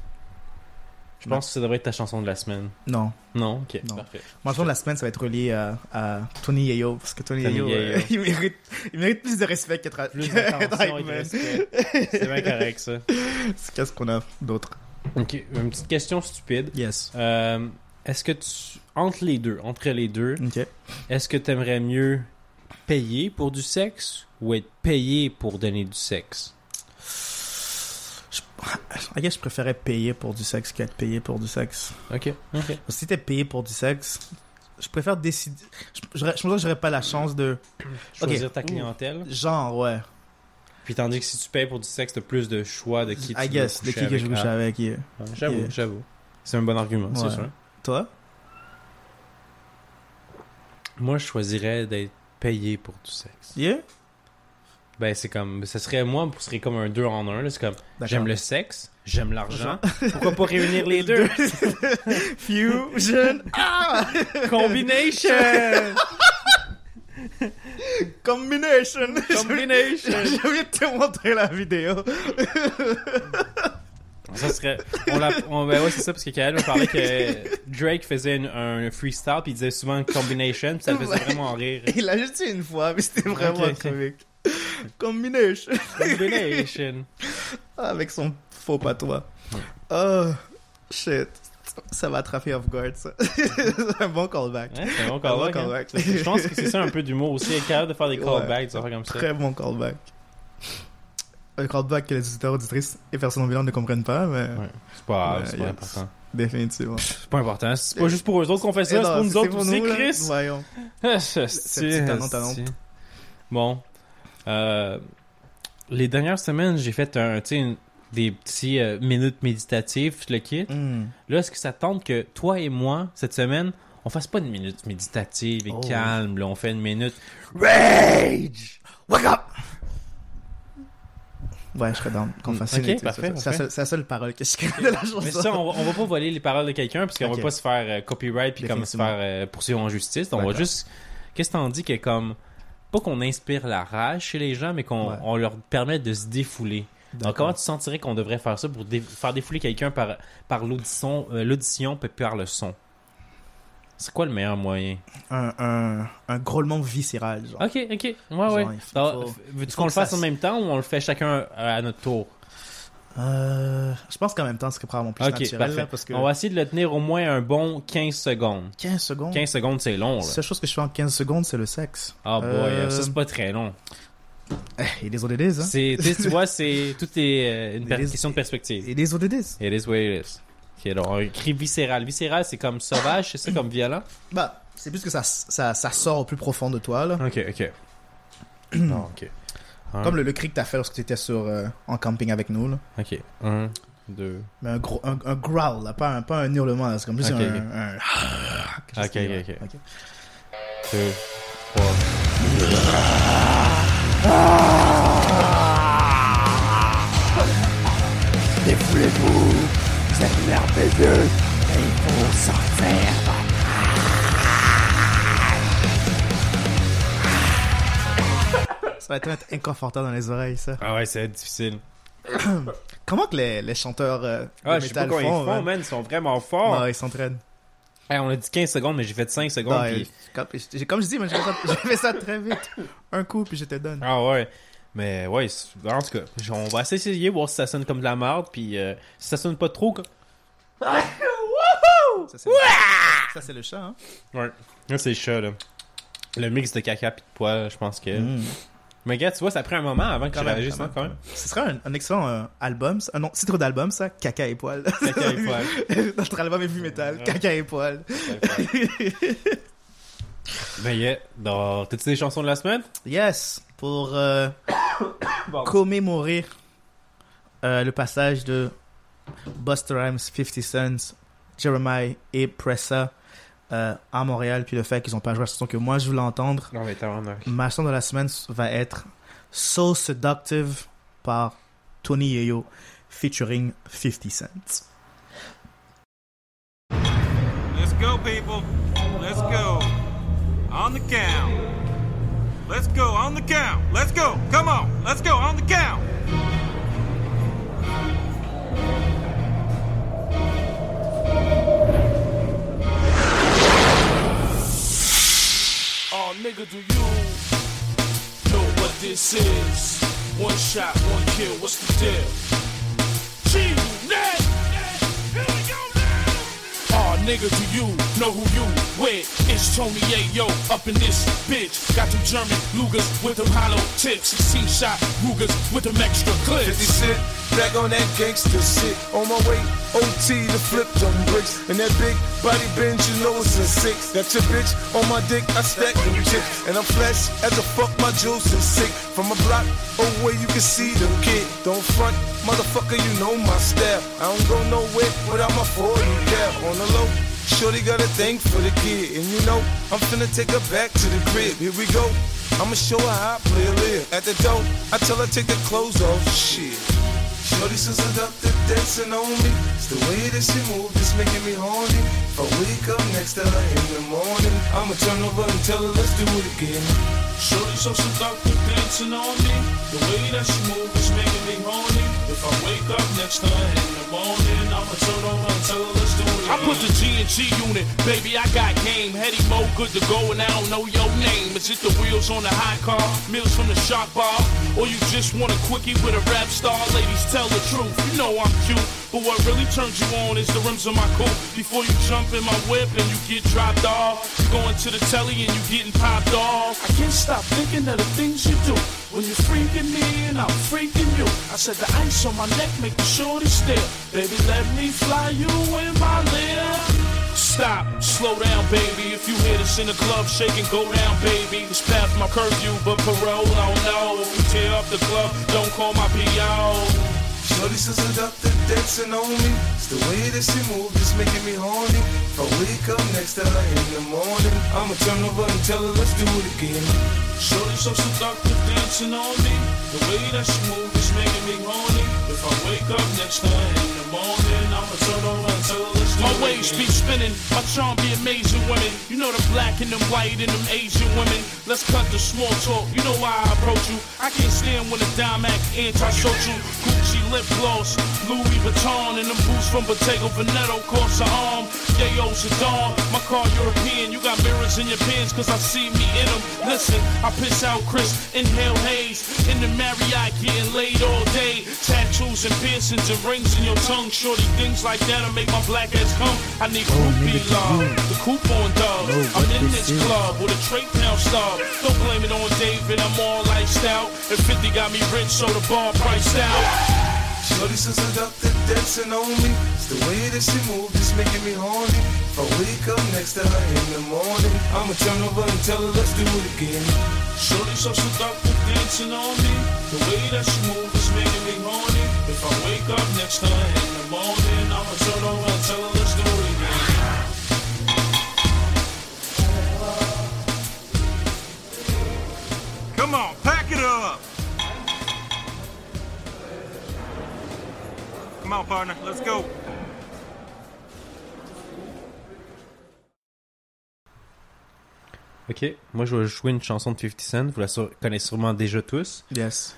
Je pense que ça devrait être ta chanson de la semaine. Non. Non? Ok, Non. parfait. Je pense que la semaine, ça va être relié à, à Tony Yayo. Parce que Tony, Tony Yayo, Yayo. euh, [laughs] il, mérite, il mérite plus de respect qu'être Plus [laughs] qu'être d'attention de respect. C'est bien correct, ça. [laughs] Qu'est-ce qu'on a d'autre? Ok, une petite question stupide. Yes. Euh, est-ce que tu. Entre les deux, entre les deux, est-ce que tu aimerais mieux payer pour du sexe ou être payé pour donner du sexe? I guess je préférais payer pour du sexe qu'être payé pour du sexe. Ok, ok. Parce que si t'es payé pour du sexe, je préfère décider. Je, pense que j'aurais pas la chance de. [clears throat] Choisir ta clientèle. Genre, ouais. Puis tandis que si tu payes pour du sexe, t'as plus de choix de qui tu I guess, de qui que je couche Ah, avec. yeah. ouais, J'avoue, Yeah. j'avoue. C'est un bon argument, c'est Ouais. sûr. Toi? Moi, je choisirais d'être payé pour du sexe. Yeah? Ben, c'est comme. Ce serait, moi, ce serait comme un deux en un. C'est comme. J'aime le sexe, j'aime l'argent. [laughs] Pourquoi pas réunir les deux? [laughs] Fusion ah! Combination [laughs] Combination Combination Je viens de te montrer la vidéo. Ça serait. On l'a, on- ben ouais, c'est ça, parce que Kael me parlait que Drake faisait une- un freestyle, puis il disait souvent combination, puis ça le faisait vraiment rire. Il l'a juste dit une fois, mais c'était vraiment Ok. comique. [laughs] Combination Combination. Avec son faux patois. Ouais. Oh, shit. Ça va attraper off guard, ça. c'est [laughs] un bon callback. Ouais, c'est un bon Un bon callback. hein. callback. Je pense que c'est ça un peu d'humour aussi, être capable de faire des Ouais. callbacks, des affaires comme ça. Très bon callback. Un callback que les auditeurs, auditrices et personnes non ne comprennent pas, mais Ouais. C'est pas Ouais, c'est pas important. définitivement. C'est pas important. C'est pas juste pour eux autres qu'on fait ça, Et c'est pour nous autres aussi. Chris. Voyons. [laughs] Ah, C'est petit talent, Bon. Euh, les dernières semaines, j'ai fait un, une- des petits euh, minutes méditatives, je le quitte. Hmm. Là, est-ce que ça tente que toi et moi, cette semaine, on fasse pas une minute méditative et Oh. calme, là, on fait une minute rage? Wake up! Ouais, je serais down qu'on fasse Ok, une étude, parfait, c'est ça. C'est la seule- c'est la seule parole que je connais de la chanson. Mais ça, on va, on va pas voler les paroles de quelqu'un parce qu'on Ok. va pas se faire euh, copyright puis comme se faire euh, poursuivre en justice. On va juste. Qu'est-ce que t'en dis que comme. Pas qu'on inspire la rage chez les gens, mais qu'on Ouais. on leur permet de se défouler. Donc, comment tu sentirais qu'on devrait faire ça pour dé- faire défouler quelqu'un par, par l'audition, euh, l'audition puis par le son? C'est quoi le meilleur moyen? un, un, un grôlement viscéral, genre. Ok, ok. Ouais, Genre, ouais. Veux-tu qu'on le ça fasse en même temps ou on le fait chacun euh, à notre tour? Euh, je pense qu'en même temps, ce serait probablement plus Ok, naturel. là, parce que On va essayer de le tenir au moins un bon 15 secondes. 15 secondes? 15 secondes, c'est long, La seule chose que je fais en 15 secondes, c'est le sexe. Ah boy, Euh, ça c'est pas très long. Eh, It is what it is, hein? C'est, tu vois, c'est [laughs] tout est euh, une is- question de perspective. It is what it is. It is what it is. Ok, donc un cri viscéral. Viscéral, c'est comme sauvage, c'est ça, comme violent? Bah, c'est plus que ça, ça, ça sort au plus profond de toi, là. Ok, ok. non, [clears throat] ok. Un, Comme le, le cri que t'as fait lorsque tu étais sur, euh, en camping avec nous, là. Ok. Un, deux. Mais un, gros, un, un growl, là, pas un, pas un hurlement, là. C'est comme juste Ok, un, ok. [laughs] Ok, ok. ok. deux, trois. Défoulez-vous, vous êtes merveilleux et il faut sortir. Ça va mettre inconfortable dans les oreilles, ça. Ah ouais, c'est difficile. [coughs] Comment que les, les chanteurs euh, de Ah, je sais pas métal ils font, font, man? man. Ils sont vraiment forts. Ouais, ils s'entraînent. Hey, on a dit 15 secondes, mais j'ai fait 5 secondes. Puis- comme, je dis, j'ai fait, ça- [laughs] fait ça très vite. Un coup, puis je te donne. Ah ouais. Mais ouais, en tout cas, on va essayer, voir si ça sonne comme de la merde, puis euh, si ça sonne pas trop. comme- Ça, c'est le, ça, c'est le chat, hein? Ouais. Là, c'est le chat, là. Le mix de caca pis de poil, je pense que. Mm. Mais gars, tu vois, ça prend un moment avant que même, réagisses, quand même. Ce serait un, un excellent euh, album. ça. Ah non, titre d'album, ça. Caca et poil. Caca et poil. [laughs] Notre album est vu métal. Caca et poil. [laughs] Ben yeah. Donc, t'as-tu des chansons de la semaine? Yes, pour euh, [coughs] commémorer euh, le passage de Buster Rhymes, 50 Cent, Jeremiah et Pressa euh, à Montréal, puis le fait qu'ils ont pas joué la chanson que moi je voulais entendre. Non, mais t'as vraiment. Ma chanson de la semaine va être So Seductive par Tony Yayo featuring 50 Cent. Let's go, people. Let's go. On the count. Let's go on the count. Let's go. Come on. Let's go on the count. nigga, do you know what this is? One shot, one kill, what's the deal? G-Net! Aw, nigga, do you know who you with? It's Tony Ayo up in this bitch. Got them German Lugas with them hollow tips. C shot Rugas with them extra clips. 50 cent back on that gangster shit. On my way, OT to flip them bricks. And that big body bend, you know it's a six. That's your bitch on my dick, I stack them chips. And I'm flash as a fuck, my juice is sick. From a block away, you can see them kid. Don't front, motherfucker, you know my style. I don't go nowhere without my 40 cap on the low. Shorty got a thing for the kid, and you know I'm finna take her back to the crib. Here we go. I'ma show her how I play a live. At the door, I tell her take the clothes off. Shit. Shorty so seductive, dancing on me. It's the way that she moves, it's making me horny. If I wake up next to her in the morning, I'ma turn over and tell her let's do it again. Shorty so seductive, dancing on me. The way that she move is making me horny. If I wake up next to her in the morning, I'ma turn over and tell her let's do it. Again. I put the G and G unit, baby. I got game. Heady mo, good to go, and I don't know your name. Is it the wheels on the high car, meals from the shark bar, or you just want a quickie with a rap star? Ladies, tell the truth. You know I'm cute, but what really turns you on is the rims on my coupe. Before you jump in my whip and you get dropped off, going to the telly and you getting popped off. I can't stop thinking of the things you do. When you're freaking me and I'm freaking you. I said the ice on my neck make the shorty stare. Baby, let me fly you in my lip. Stop, slow down, baby. If you hear this in the club, shake and go down, baby. It's past my curfew, but parole, I don't know. If you tear up the club, don't call my PO. Shorty so seductive, dancing on me. It's the way that she moves, it's making me horny. If I wake up next to her in the morning, I'ma turn over and tell her let's do it again. Shorty so seductive, dancing on me. The way that she moves is making me horny. If I wake up next to her in the morning, I'ma turn over and tell her My waves be spinning, my charm be amazing women. You know the black and them white and them Asian women. Let's cut the small talk. You know why I approach you. I can't stand when a dime act anti-social. Gucci lip gloss, Louis Vuitton, and them boots from Bottega Veneta cost an arm. Yayo's a dawn, my car European. You got mirrors in your pants, cause I see me in them. Listen, I piss out Chris, inhale haze. In the Marriott, getting laid all day. Tattoos and piercings and rings in your tongue. Shorty things like that'll make my black ass come. I need groupie love, the coupon dog. I'm in this club with a tray pound star. Don't blame it on David, I'm all lifestyle. And 50 got me rich, so the bar priced out. Shorty so seductive, dancing on me. It's the way that she moves, it's making me horny. If I wake up next to her in the morning, I'ma turn over and tell her let's do it again. Shorty so seductive, dancing on me. The way that she move is making me horny. If I wake up next to her in the morning, I'ma turn over and tell her Come on, pack it up. Come on, partner, let's go. Ok, moi je vais jouer une chanson de 50 Cent, vous la connaissez sûrement déjà tous. Yes.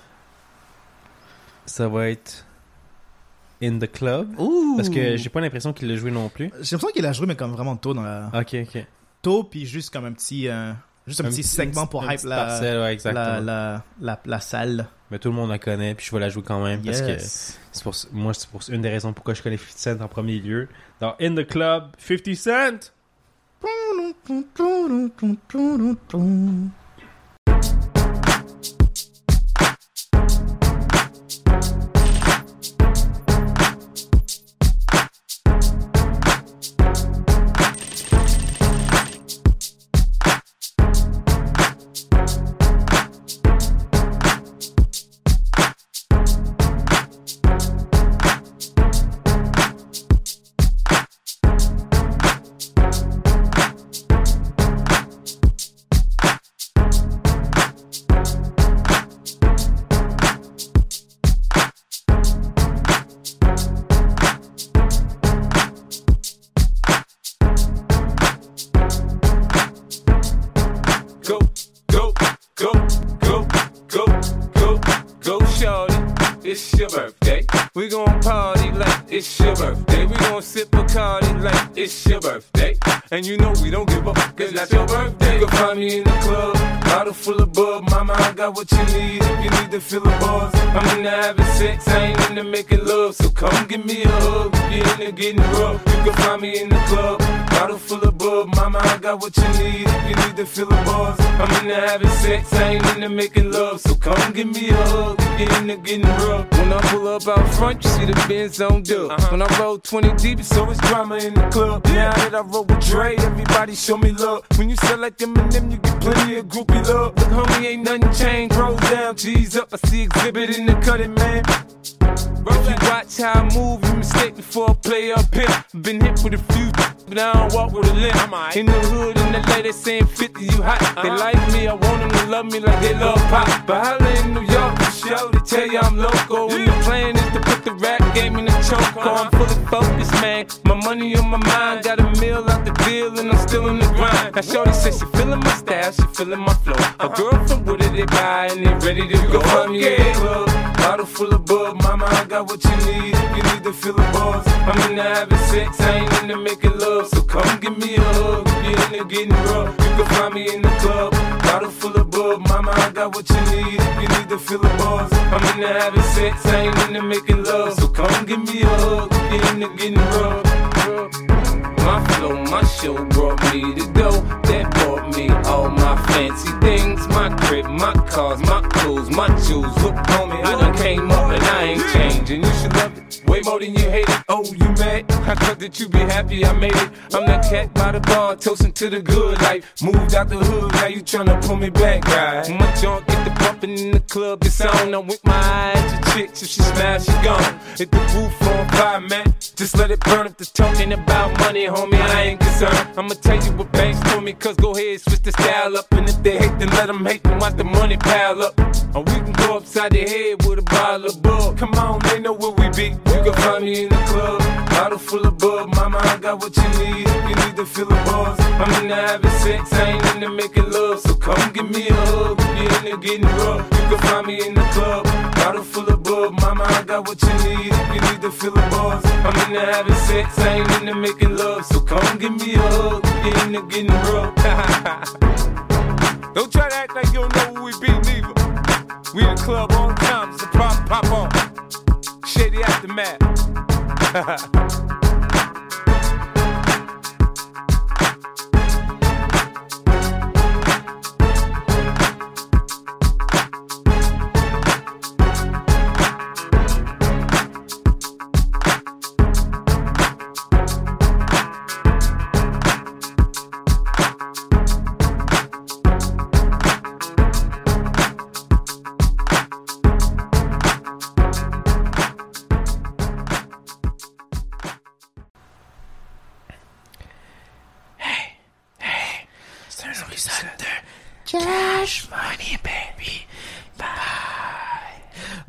Ça va être In the Club. Ouh. Parce que j'ai pas l'impression qu'il l'a joué non plus. J'ai l'impression qu'il a joué, mais comme vraiment tôt dans la. Ok, ok. Tôt, puis juste comme un petit. euh, Juste un, petit segment pour hype la, parcelle, ouais, exactement. la, la, salle. Mais tout le monde la connaît, puis je vais la jouer quand même. Parce que pour, moi, c'est pour une des raisons pourquoi je connais 50 Cent en premier lieu. Dans In the Club, 50 Cent! Cause that's your birthday. You can find me in the club, bottle full of bub. Mama, I got what you need if you need to feel the buzz. I'm into having sex, I ain't into making love. So come give me a hug, if you're into getting rough. You can find me in the club, Bottle full of bub, mama, I got what you need. If you need to fill the bars, I'm into having sex, I ain't into making love. So come give me a hug, if you're into getting rough. When I pull up out front, you see the Benz on dub. Uh-huh. When I roll 20 deep, it's always drama in the club. Now that I roll with Dre, everybody show me love. When you sell like them and them, you get plenty of groupie love. Look, homie, ain't nothing changed. Roll down, G's up. I see exhibit in the cutting, man. If you watch how I move, you mistake before I play up here. Been hit with a few, but I don't walk with a limp. In the hood, in the lady saying 50, you hot. They like me, I want them to love me like they love pop. But holla in New York, for show, they tell you I'm local. And the plan is to put the rap game in the choke. I'm fully focused, man. My money on my mind, got a meal out the deal, and I'm still in the grind. Now, Shorty says she feeling my style, she feeling my flow. A girl from Wooded, they buy, and they ready to go. Me the club. Bottle full of bub, mama, I got what you need. If you need to fill the bars, I'm in into having sex, I ain't in into making love. So come give me a hug. If you're into getting rough, you can find me in the club. Bottle full of bub, mama, I got what you need. If you need to fill the bars, I'm in into having sex, I ain't in into making love. So come give me a hug. If you're into getting rough. My flow, my show brought me to go. That brought me all my fancy things. My crib, my cars, my clothes, my jewels. Look, done came up and I ain't changing. You should love it way more than you hate it. Oh, you mad? I thought that you'd be happy I made it. I'm that cat by the bar, toasting to the good life. Moved out the hood, now you tryna pull me back, right? My junk get the bumping in the club, it's on. I'm with my eyes to chicks, if she smash, she gone. Hit the roof on fire, man. Just let it burn if the talking about money, homie. I ain't concerned. I'ma tell you what banks told me, cause go ahead, switch the style up. And if they hate, then let them hate, then watch the money pile up. Or we can go upside the head with a bottle of bug. Come on, they know where we be. You can find me in the club. Bottle full of bub, mama, I got what you need. You need to feel the bars, I'm into having sex, I ain't into making love. So come give me a hug. If you're into getting rough, you can find me in the club. Bottle full of bub, mama, I got what you need. Into having sex, I ain't into making love. So come give me a hug. You're into getting rough. [laughs] don't try to act like you don't know who we be, neither. We in the club on time, it's a pop, pop on. Shady aftermath. [laughs]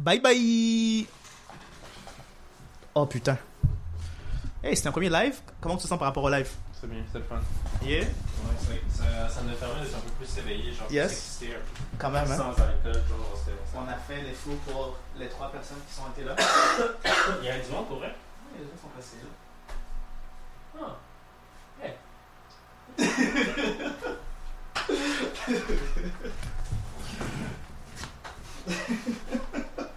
Bye bye! Oh putain. Hey, c'était un premier live? Comment tu te sens par rapport au live? C'est bien, c'est le fun. Yeah? Ouais, ça, ça, me permet un peu plus éveillé, genre yes. Exister, Quand même, hein? Sans alcool, genre, On a fait les fous pour les trois personnes qui sont été là. [coughs] Il y a du monde pour vrai? Oui, les gens sont passés là. Ah. Hey. [laughs]